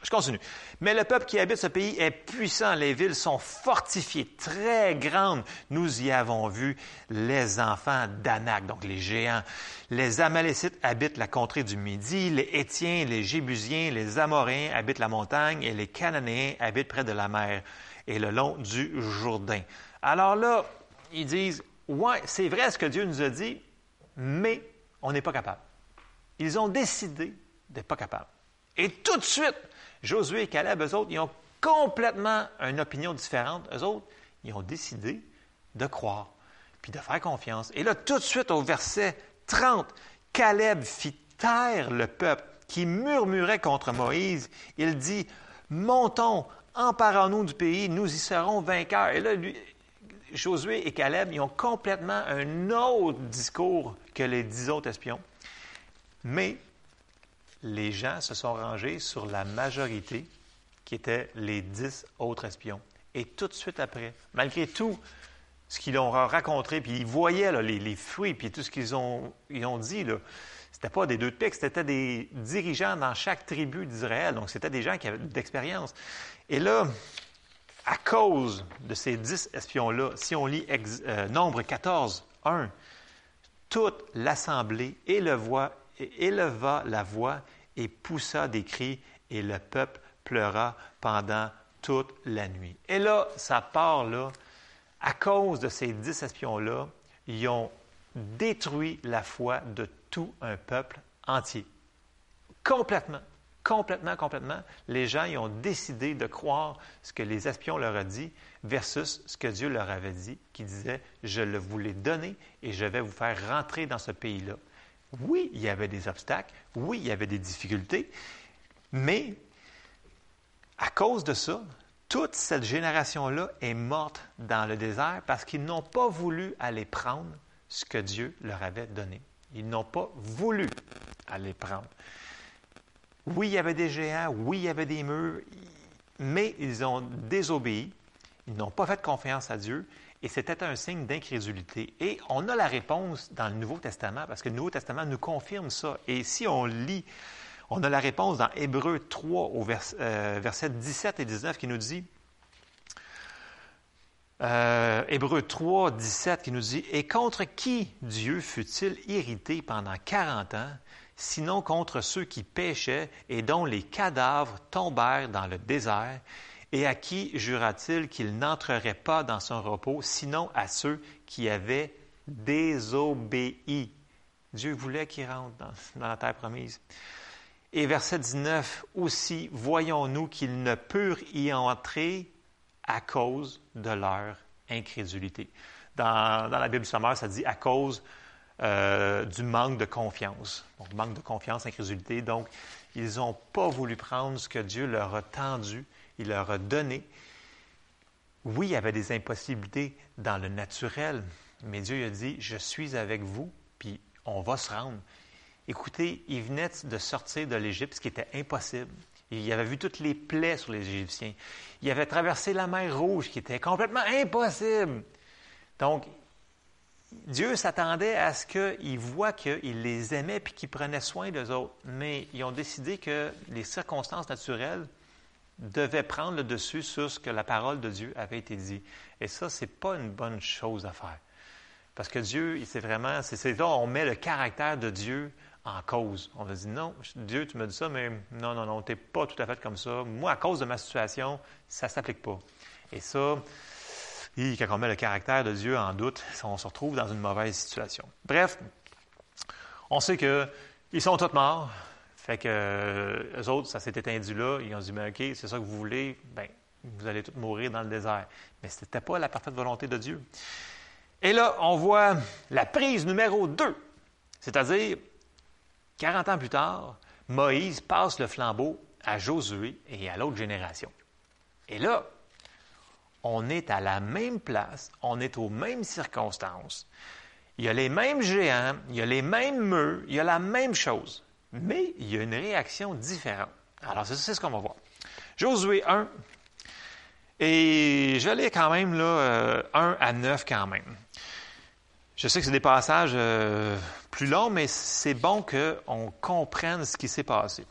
je continue. Mais le peuple qui habite ce pays est puissant. Les villes sont fortifiées, très grandes. Nous y avons vu les enfants d'Anak, donc les géants. Les Amalécites habitent la contrée du Midi. Les Étiens, les Jébusiens, les Amoréens habitent la montagne. Et les Cananéens habitent près de la mer et le long du Jourdain. Alors là, ils disent, ouais, c'est vrai ce que Dieu nous a dit, mais on n'est pas capable. Ils ont décidé d'être pas capables. Et tout de suite, Josué et Caleb, eux autres, ils ont complètement une opinion différente. Eux autres, ils ont décidé de croire, puis de faire confiance. Et là, tout de suite, au verset 30, Caleb fit taire le peuple qui murmurait contre Moïse. Il dit, Montons, emparons-nous du pays, nous y serons vainqueurs. Et là, Josué et Caleb, ils ont complètement un autre discours que les dix autres espions. Mais les gens se sont rangés sur la majorité qui étaient les dix autres espions. Et tout de suite après, malgré tout ce qu'ils ont raconté, puis ils voyaient les, fruits, puis tout ce qu'ils ont, ils ont dit, ce n'était pas des deux de pique, c'était des dirigeants dans chaque tribu d'Israël. Donc, c'était des gens qui avaient d'expérience. Et là, à cause de ces dix espions-là, si on lit euh, Nombre 14, 1, toute l'assemblée éleva la voix et poussa des cris, et le peuple pleura pendant toute la nuit. Et là, ça part là, à cause de ces dix espions-là, ils ont détruit la foi de tout un peuple entier. Complètement, complètement, complètement. Les gens ils ont décidé de croire ce que les espions leur ont dit versus ce que Dieu leur avait dit, qui disait, je le voulais donner et je vais vous faire rentrer dans ce pays-là. Oui, il y avait des obstacles, oui, il y avait des difficultés, mais à cause de ça, toute cette génération-là est morte dans le désert parce qu'ils n'ont pas voulu aller prendre ce que Dieu leur avait donné. Ils n'ont pas voulu aller prendre. Oui, il y avait des géants, oui, il y avait des murs, mais ils ont désobéi, ils n'ont pas fait confiance à Dieu et c'était un signe d'incrédulité. Et on a la réponse dans le Nouveau Testament, parce que le Nouveau Testament nous confirme ça. Et si on lit, on a la réponse dans Hébreu 3, au euh, verset 17 et 19, qui nous dit, euh, Hébreu 3, 17, qui nous dit, Et contre qui Dieu fut-il irrité pendant 40 ans, sinon contre ceux qui péchaient et dont les cadavres tombèrent dans le désert et à qui jura-t-il qu'il n'entrerait pas dans son repos, sinon à ceux qui avaient désobéi? Dieu voulait qu'ils rentrent dans, la terre promise. Et verset 19 aussi, voyons-nous qu'ils ne purent y entrer à cause de leur incrédulité. Dans, la Bible sommaire, ça dit à cause euh, du manque de confiance. Donc, manque de confiance, incrédulité. Donc, ils n'ont pas voulu prendre ce que Dieu leur a tendu il leur a donné. Oui, il y avait des impossibilités dans le naturel, mais Dieu a dit, je suis avec vous, puis on va se rendre. Écoutez, il venait de sortir de l'Égypte, ce qui était impossible. Il avait vu toutes les plaies sur les Égyptiens. Il avait traversé la mer Rouge, qui était complètement impossible. Donc, Dieu s'attendait à ce qu'ils voient qu'il les aimait puis qu'il prenait soin d'eux autres. Mais ils ont décidé que les circonstances naturelles devait prendre le dessus sur ce que la parole de Dieu avait été dit. Et ça, ce n'est pas une bonne chose à faire. Parce que Dieu, c'est vraiment, c'est là on met le caractère de Dieu en cause. On a dit non, Dieu, tu me dis ça, mais non, non, non, tu n'es pas tout à fait comme ça. Moi, à cause de ma situation, ça s'applique pas. Et ça, quand on met le caractère de Dieu en doute, on se retrouve dans une mauvaise situation. Bref, on sait qu'ils sont tous morts. Fait que euh, eux autres, ça s'est étendu là. Ils ont dit, mais OK, c'est ça que vous voulez, ben, vous allez tous mourir dans le désert. Mais ce n'était pas la parfaite volonté de Dieu. Et là, on voit la prise numéro 2, c'est-à-dire 40 ans plus tard, Moïse passe le flambeau à Josué et à l'autre génération. Et là, on est à la même place, on est aux mêmes circonstances. Il y a les mêmes géants, il y a les mêmes murs, il y a la même chose. Mais il y a une réaction différente. Alors, c'est ce qu'on va voir. Josué 1, et je vais quand même là, 1 euh, à 9 quand même. Je sais que c'est des passages euh, plus longs, mais c'est bon qu'on comprenne ce qui s'est passé.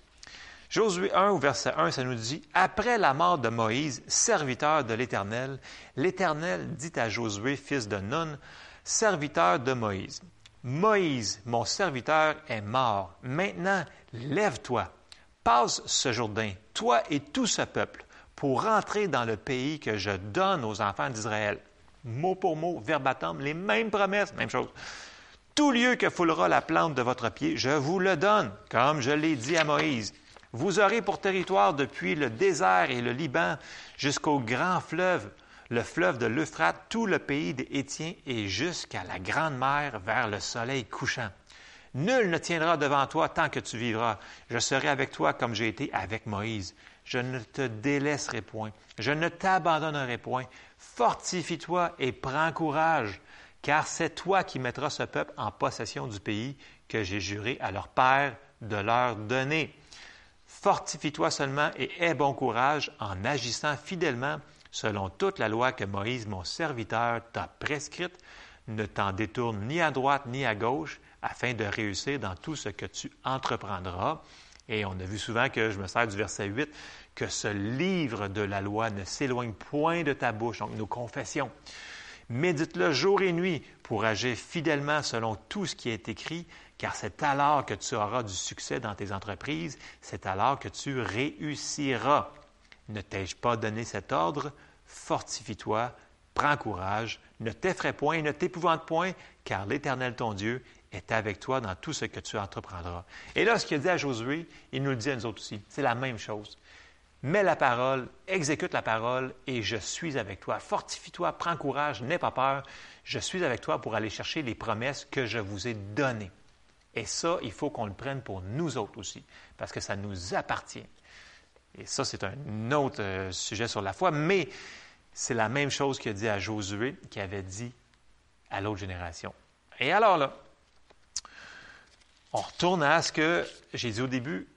Josué 1 au verset 1, ça nous dit, Après la mort de Moïse, serviteur de l'Éternel, l'Éternel dit à Josué, fils de Nun, serviteur de Moïse, Moïse, mon serviteur, est mort. Maintenant, lève-toi, passe ce Jourdain, toi et tout ce peuple, pour rentrer dans le pays que je donne aux enfants d'Israël. Mot pour mot, verbatim, les mêmes promesses, même chose. Tout lieu que foulera la plante de votre pied, je vous le donne, comme je l'ai dit à Moïse. Vous aurez pour territoire depuis le désert et le Liban jusqu'au grand fleuve, le fleuve de l'Euphrate, tout le pays des Étiens et jusqu'à la grande mer vers le soleil couchant. Nul ne tiendra devant toi tant que tu vivras. Je serai avec toi comme j'ai été avec Moïse. Je ne te délaisserai point. Je ne t'abandonnerai point. Fortifie-toi et prends courage, car c'est toi qui mettras ce peuple en possession du pays que j'ai juré à leur père de leur donner. Fortifie-toi seulement et aie bon courage en agissant fidèlement selon toute la loi que Moïse, mon serviteur, t'a prescrite. Ne t'en détourne ni à droite ni à gauche, afin de réussir dans tout ce que tu entreprendras. Et on a vu souvent que je me sers du verset 8, que ce livre de la loi ne s'éloigne point de ta bouche, donc nos confessions. Médite-le jour et nuit pour agir fidèlement selon tout ce qui est écrit, car c'est alors que tu auras du succès dans tes entreprises, c'est alors que tu réussiras. Ne t'ai-je pas donné cet ordre? Fortifie-toi, prends courage, ne t'effraie point, ne t'épouvante point, car l'Éternel ton Dieu est avec toi dans tout ce que tu entreprendras. Et là, ce qu'il dit à Josué, il nous le dit à nous autres aussi. C'est la même chose. Mets la parole, exécute la parole, et je suis avec toi. Fortifie-toi, prends courage, n'aie pas peur. Je suis avec toi pour aller chercher les promesses que je vous ai données. Et ça, il faut qu'on le prenne pour nous autres aussi, parce que ça nous appartient. Et ça, c'est un autre euh, sujet sur la foi, mais c'est la même chose qu'il a dit à Josué, qui avait dit à l'autre génération. Et alors là, on retourne à ce que j'ai dit au début.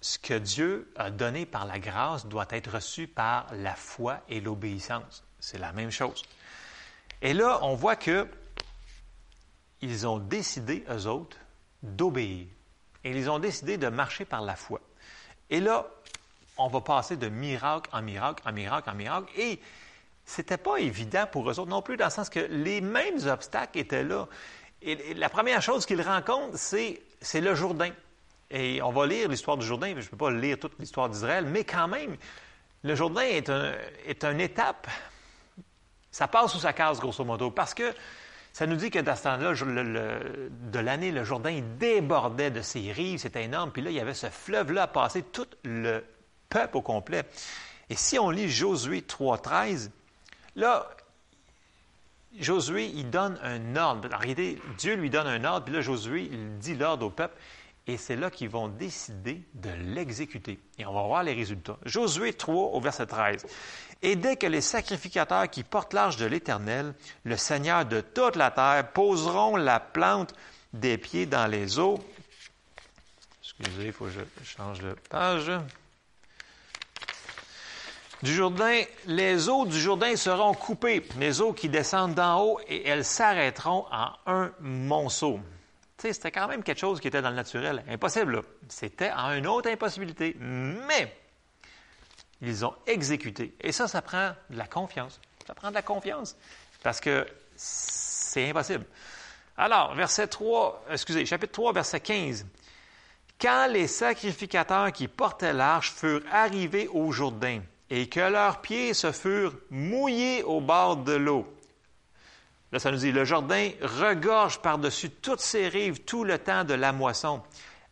Ce que Dieu a donné par la grâce doit être reçu par la foi et l'obéissance. C'est la même chose. Et là, on voit que ils ont décidé, eux autres, d'obéir. Et ils ont décidé de marcher par la foi. Et là, on va passer de miracle en miracle, en miracle, en miracle. Et c'était pas évident pour eux autres non plus, dans le sens que les mêmes obstacles étaient là. Et la première chose qu'ils rencontrent, c'est, le Jourdain. Et on va lire l'histoire du Jourdain, je ne peux pas lire toute l'histoire d'Israël, mais quand même, le Jourdain est, un, est une étape, ça passe ou ça casse, grosso modo, parce que ça nous dit que dans ce temps-là de l'année, le Jourdain débordait de ses rives, c'était énorme, puis là, il y avait ce fleuve-là à passer, tout le peuple au complet. Et si on lit Josué 3.13, là, Josué, il donne un ordre. En réalité, Dieu lui donne un ordre, puis là, Josué, il dit l'ordre au peuple, et c'est là qu'ils vont décider de l'exécuter. Et on va voir les résultats. Josué 3 au verset 13. Et dès que les sacrificateurs qui portent l'arche de l'Éternel, le Seigneur de toute la terre, poseront la plante des pieds dans les eaux. Excusez, il faut que je change de page du Jourdain, les eaux du Jourdain seront coupées, les eaux qui descendent d'en haut, et elles s'arrêteront en un monceau. Tu sais, c'était quand même quelque chose qui était dans le naturel. Impossible, C'était en une autre impossibilité. Mais, ils ont exécuté. Et ça, ça prend de la confiance. Ça prend de la confiance. Parce que c'est impossible. Alors, verset 3, excusez, chapitre 3, verset 15. Quand les sacrificateurs qui portaient l'arche furent arrivés au Jourdain, et que leurs pieds se furent mouillés au bord de l'eau. Là, ça nous dit, le Jourdain regorge par-dessus toutes ses rives tout le temps de la moisson.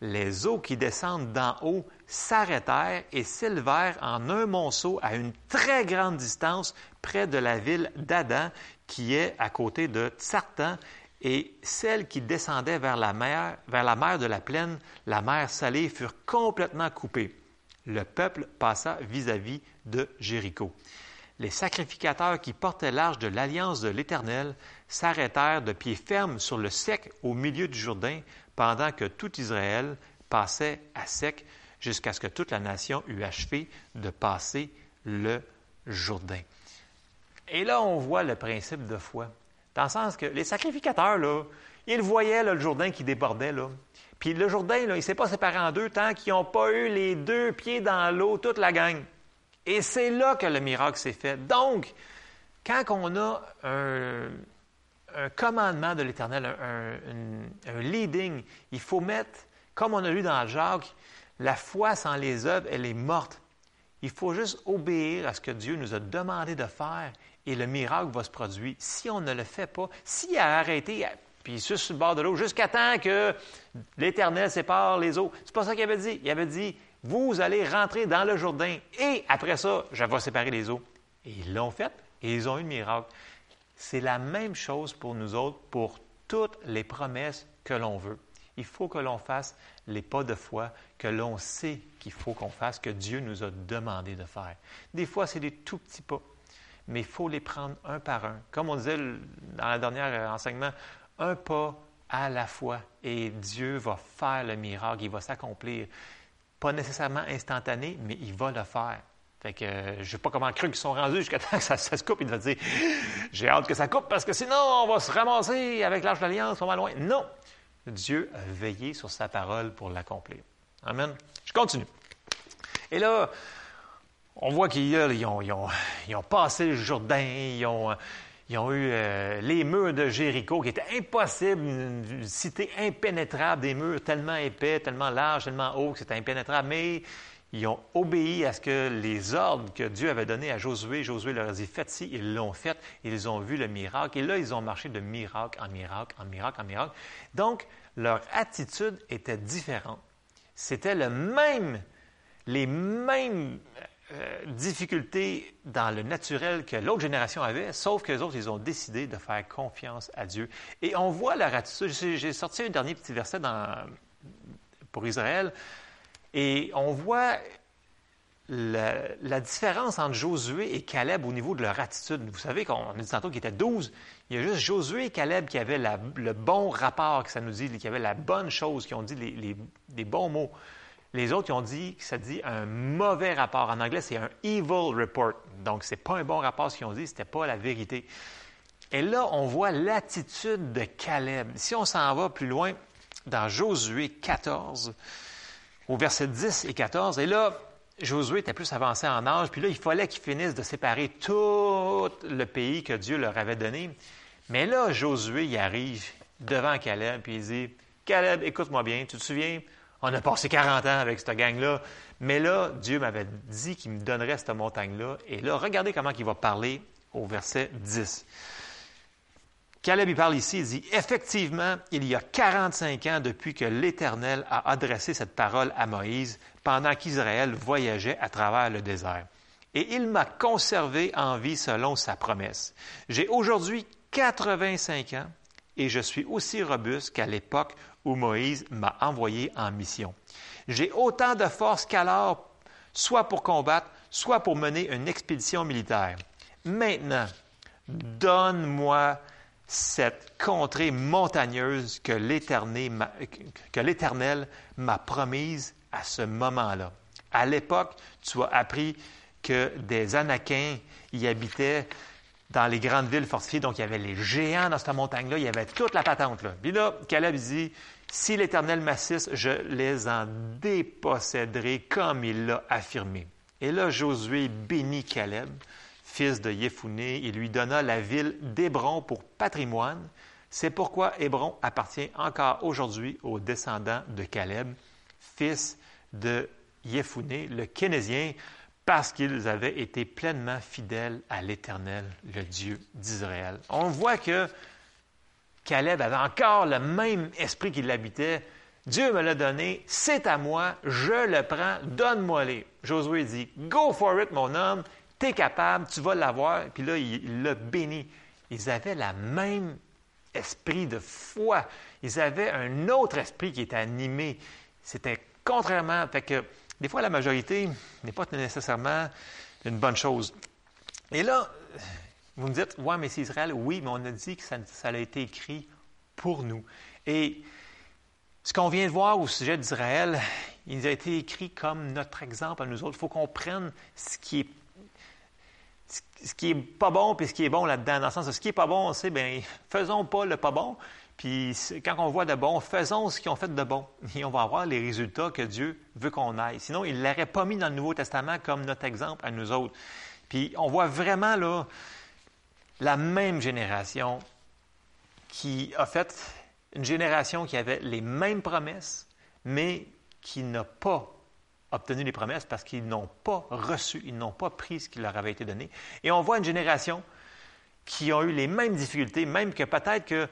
Les eaux qui descendent d'en haut s'arrêtèrent et s'élevèrent en un monceau à une très grande distance près de la ville d'Adam, qui est à côté de Tsartan, et celles qui descendaient vers la mer, vers la mer de la plaine, la mer salée, furent complètement coupées le peuple passa vis-à-vis de Jéricho. Les sacrificateurs qui portaient l'arche de l'alliance de l'Éternel s'arrêtèrent de pied ferme sur le sec au milieu du Jourdain, pendant que tout Israël passait à sec jusqu'à ce que toute la nation eût achevé de passer le Jourdain. Et là, on voit le principe de foi. Dans le sens que les sacrificateurs, là, ils voyaient le Jourdain qui débordait. Là. Puis le Jourdain, il ne s'est pas séparé en deux tant qu'ils n'ont pas eu les deux pieds dans l'eau, toute la gang. Et c'est là que le miracle s'est fait. Donc, quand on a un, commandement de l'Éternel, un, un, leading, il faut mettre, comme on a lu dans Jacques, la foi sans les œuvres, elle est morte. Il faut juste obéir à ce que Dieu nous a demandé de faire et le miracle va se produire. Si on ne le fait pas, s'il a arrêté, puis sur le bord de l'eau, jusqu'à temps que l'Éternel sépare les eaux, c'est pas ça qu'il avait dit. Il avait dit, vous allez rentrer dans le Jourdain et après ça, je vais séparer les eaux. Et ils l'ont fait et ils ont eu le miracle. C'est la même chose pour nous autres, pour toutes les promesses que l'on veut. Il faut que l'on fasse les pas de foi que l'on sait qu'il faut qu'on fasse, que Dieu nous a demandé de faire. Des fois, c'est des tout petits pas, mais il faut les prendre un par un. Comme on disait dans le dernier enseignement, un pas à la fois et Dieu va faire le miracle, il va s'accomplir. Pas nécessairement instantané, mais il va le faire. Fait que euh, je sais pas comment cru qu'ils sont rendus jusqu'à temps que ça, se coupe. Il va dire J'ai hâte que ça coupe parce que sinon on va se ramasser avec l'Arche d'Alliance, on va loin. Non, Dieu a veillé sur sa parole pour l'accomplir. Amen. Je continue. Et là, on voit qu'ils ont, ont, passé le Jourdain, ils ont, eu euh, les murs de Jéricho qui étaient impossibles, une cité impénétrable, des murs tellement épais, tellement larges, tellement hauts que c'était impénétrable, mais ils ont obéi à ce que les ordres que Dieu avait donnés à Josué. Josué leur a dit Faites ci, ils l'ont fait, ils ont vu le miracle. Et là, ils ont marché de miracle en miracle, en miracle, en miracle. Donc, leur attitude était différente. C'était le même, les mêmes euh, difficultés dans le naturel que l'autre génération avait, sauf que les autres, ils ont décidé de faire confiance à Dieu. Et on voit leur attitude. J'ai sorti un dernier petit verset pour Israël. Et on voit la, différence entre Josué et Caleb au niveau de leur attitude. Vous savez qu'on a dit tantôt qu'il était 12. Il y a juste Josué et Caleb qui avaient le bon rapport, que ça nous dit, qui avaient la bonne chose, qui ont dit les, bons mots. Les autres, ont dit que ça dit un mauvais rapport. En anglais, c'est un evil report. Donc, ce n'est pas un bon rapport ce qu'ils ont dit, ce n'était pas la vérité. Et là, on voit l'attitude de Caleb. Si on s'en va plus loin, dans Josué 14, au verset 10 et 14. Et là, Josué était plus avancé en âge, puis là, il fallait qu'ils finissent de séparer tout le pays que Dieu leur avait donné. Mais là, Josué, il arrive devant Caleb, puis il dit Caleb, écoute-moi bien, tu te souviens, on a passé 40 ans avec cette gang-là, mais là, Dieu m'avait dit qu'il me donnerait cette montagne-là. Et là, regardez comment il va parler au verset 10. Caleb il parle ici, il dit, effectivement, il y a 45 ans depuis que l'Éternel a adressé cette parole à Moïse pendant qu'Israël voyageait à travers le désert. Et il m'a conservé en vie selon sa promesse. J'ai aujourd'hui 85 ans et je suis aussi robuste qu'à l'époque où Moïse m'a envoyé en mission. J'ai autant de force qu'alors, soit pour combattre, soit pour mener une expédition militaire. Maintenant, donne-moi cette contrée montagneuse que l'Éternel m'a promise à ce moment-là. À l'époque, tu as appris que des Anakiens y habitaient dans les grandes villes fortifiées. Donc, il y avait les géants dans cette montagne-là. Il y avait toute la patente. Là. Puis là, Caleb dit, si l'Éternel m'assiste, je les en déposséderai comme il l'a affirmé. Et là, Josué bénit Caleb fils de Yéphoné, il lui donna la ville d'Hébron pour patrimoine. C'est pourquoi Hébron appartient encore aujourd'hui aux descendants de Caleb, fils de Yéphoné, le Kénésien, parce qu'ils avaient été pleinement fidèles à l'Éternel, le Dieu d'Israël. On voit que Caleb avait encore le même esprit qui l'habitait. Dieu me l'a donné, c'est à moi, je le prends, donne-moi-les. Josué dit, Go for it, mon homme tu es capable, tu vas l'avoir. Puis là, il l'a béni. Ils avaient le même esprit de foi. Ils avaient un autre esprit qui était animé. C'était contrairement. Fait que des fois, la majorité n'est pas nécessairement une bonne chose. Et là, vous me dites, ouais, mais c'est Israël. Oui, mais on a dit que ça, ça a été écrit pour nous. Et Ce qu'on vient de voir au sujet d'Israël, il a été écrit comme notre exemple à nous autres. Il faut qu'on prenne ce qui est ce qui pas bon puis ce qui est bon là-dedans. Dans le sens ce qui est pas bon, on sait, bien, faisons pas le pas bon. Puis quand on voit de bon, faisons ce qu'ils ont fait de bon. Et on va avoir les résultats que Dieu veut qu'on aille. Sinon, il ne l'aurait pas mis dans le Nouveau Testament comme notre exemple à nous autres. Puis on voit vraiment là la même génération qui a fait une génération qui avait les mêmes promesses, mais qui n'a pas obtenu les promesses parce qu'ils n'ont pas reçu, ils n'ont pas pris ce qui leur avait été donné. Et on voit une génération qui a eu les mêmes difficultés, même que peut-être que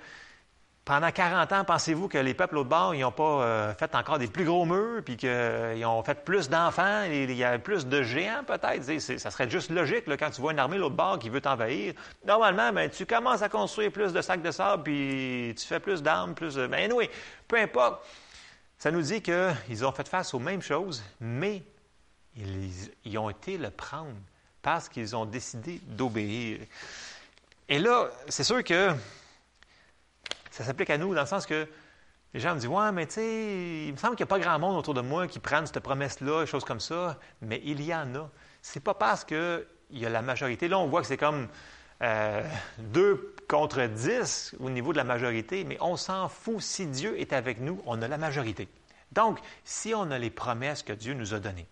pendant 40 ans, pensez-vous que les peuples au bord, ils n'ont pas euh, fait encore des plus gros murs, puis qu'ils ont fait plus d'enfants, il y a plus de géants peut-être? Ça serait juste logique là, quand tu vois une armée l'autre bord qui veut t'envahir. Normalement, ben, tu commences à construire plus de sacs de sable, puis tu fais plus d'armes, plus de... Mais oui, peu importe. Ça nous dit qu'ils ont fait face aux mêmes choses, mais ils, ils ont été le prendre parce qu'ils ont décidé d'obéir. Et là, c'est sûr que ça s'applique à nous dans le sens que les gens me disent Ouais, mais tu sais, il me semble qu'il n'y a pas grand monde autour de moi qui prennent cette promesse-là, choses comme ça. Mais il y en a. C'est pas parce qu'il y a la majorité. Là, on voit que c'est comme euh, deux contre dix au niveau de la majorité, mais on s'en fout. Si Dieu est avec nous, on a la majorité. Donc, si on a les promesses que Dieu nous a données,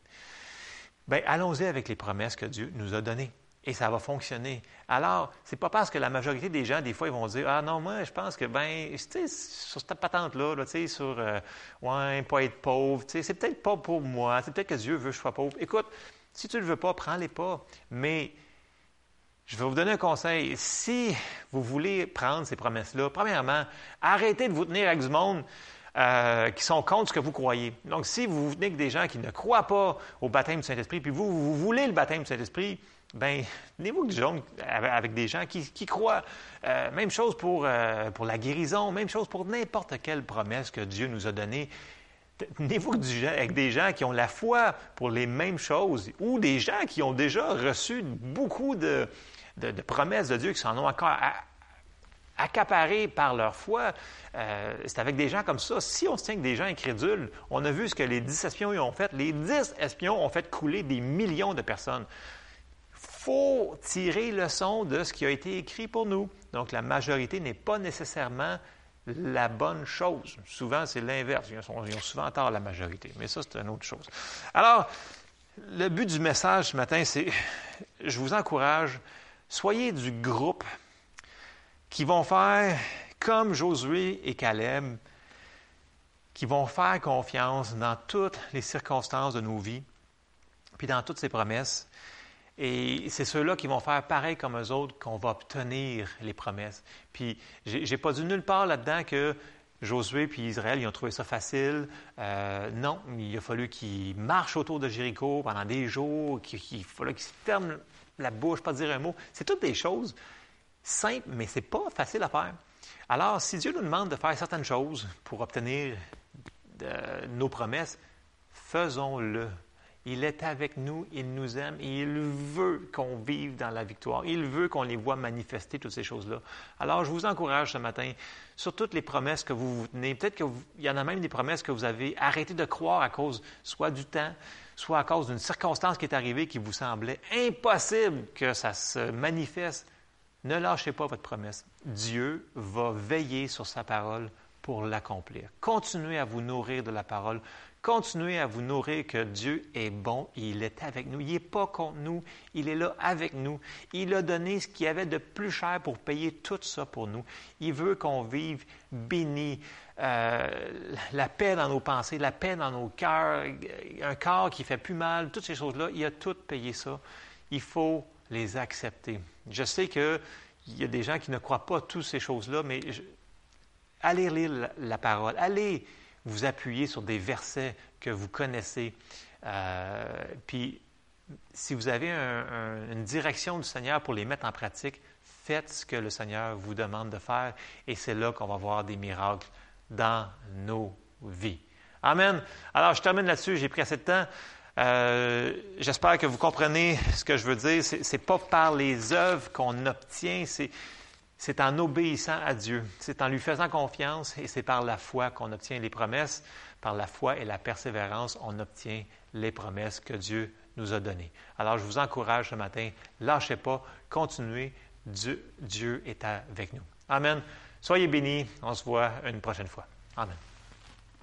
bien, allons-y avec les promesses que Dieu nous a données et ça va fonctionner. Alors, c'est pas parce que la majorité des gens, des fois, ils vont dire Ah non, moi, je pense que, ben, sur cette patente-là, tu sais, sur, euh, ouais, pas être pauvre, tu sais, c'est peut-être pas pour moi, c'est peut-être que Dieu veut que je sois pauvre. Écoute, si tu ne le veux pas, prends-les pas. Mais je vais vous donner un conseil. Si vous voulez prendre ces promesses-là, premièrement, arrêtez de vous tenir avec du monde. Euh, qui sont contre ce que vous croyez. Donc, si vous tenez avec des gens qui ne croient pas au baptême du Saint-Esprit, puis vous, vous voulez le baptême du Saint-Esprit, ben, tenez-vous avec des gens qui, croient. Euh, même chose pour, euh, pour la guérison, même chose pour n'importe quelle promesse que Dieu nous a donnée. Tenez-vous avec des gens qui ont la foi pour les mêmes choses ou des gens qui ont déjà reçu beaucoup de, promesses de Dieu qui s'en ont encore accaparées par leur foi. Euh, c'est avec des gens comme ça. Si on se tient avec des gens incrédules, on a vu ce que les dix espions ont fait. Les dix espions ont fait couler des millions de personnes faut tirer leçon de ce qui a été écrit pour nous. Donc, la majorité n'est pas nécessairement la bonne chose. Souvent, c'est l'inverse. Ils, ont, souvent tort, la majorité. Mais ça, c'est une autre chose. Alors, le but du message ce matin, c'est, je vous encourage, soyez du groupe qui vont faire comme Josué et Caleb, qui vont faire confiance dans toutes les circonstances de nos vies, puis dans toutes ces promesses, et c'est ceux-là qui vont faire pareil comme eux autres qu'on va obtenir les promesses. Puis, j'ai pas dit nulle part là-dedans que Josué puis Israël, ils ont trouvé ça facile. Euh, non, il a fallu qu'ils marchent autour de Jéricho pendant des jours, qu'il fallu qu'ils ferment la bouche, pas dire un mot. C'est toutes des choses simples, mais c'est pas facile à faire. Alors, si Dieu nous demande de faire certaines choses pour obtenir nos promesses, faisons-le. Il est avec nous, il nous aime et il veut qu'on vive dans la victoire. Il veut qu'on les voit manifester, toutes ces choses-là. Alors, je vous encourage ce matin sur toutes les promesses que vous vous tenez. Peut-être qu'il y en a même des promesses que vous avez arrêté de croire à cause soit du temps, soit à cause d'une circonstance qui est arrivée qui vous semblait impossible que ça se manifeste. Ne lâchez pas votre promesse. Dieu va veiller sur sa parole pour l'accomplir. Continuez à vous nourrir de la parole. Continuez à vous nourrir que Dieu est bon il est avec nous. Il n'est pas contre nous, il est là avec nous. Il a donné ce qu'il y avait de plus cher pour payer tout ça pour nous. Il veut qu'on vive béni, euh, la paix dans nos pensées, la paix dans nos cœurs, un corps qui fait plus mal, toutes ces choses-là, il a tout payé ça. Il faut les accepter. Je sais qu'il y a des gens qui ne croient pas toutes ces choses-là, mais allez lire la, la parole, allez vous appuyez sur des versets que vous connaissez. Euh, puis, si vous avez une direction du Seigneur pour les mettre en pratique, faites ce que le Seigneur vous demande de faire et c'est là qu'on va voir des miracles dans nos vies. Amen. Alors, je termine là-dessus. J'ai pris assez de temps. Euh, j'espère que vous comprenez ce que je veux dire. Ce n'est pas par les œuvres qu'on obtient, c'est C'est en obéissant à Dieu, c'est en lui faisant confiance et c'est par la foi qu'on obtient les promesses. Par la foi et la persévérance, on obtient les promesses que Dieu nous a données. Alors je vous encourage ce matin, lâchez pas, continuez, Dieu, Dieu est avec nous. Amen. Soyez bénis, on se voit une prochaine fois. Amen.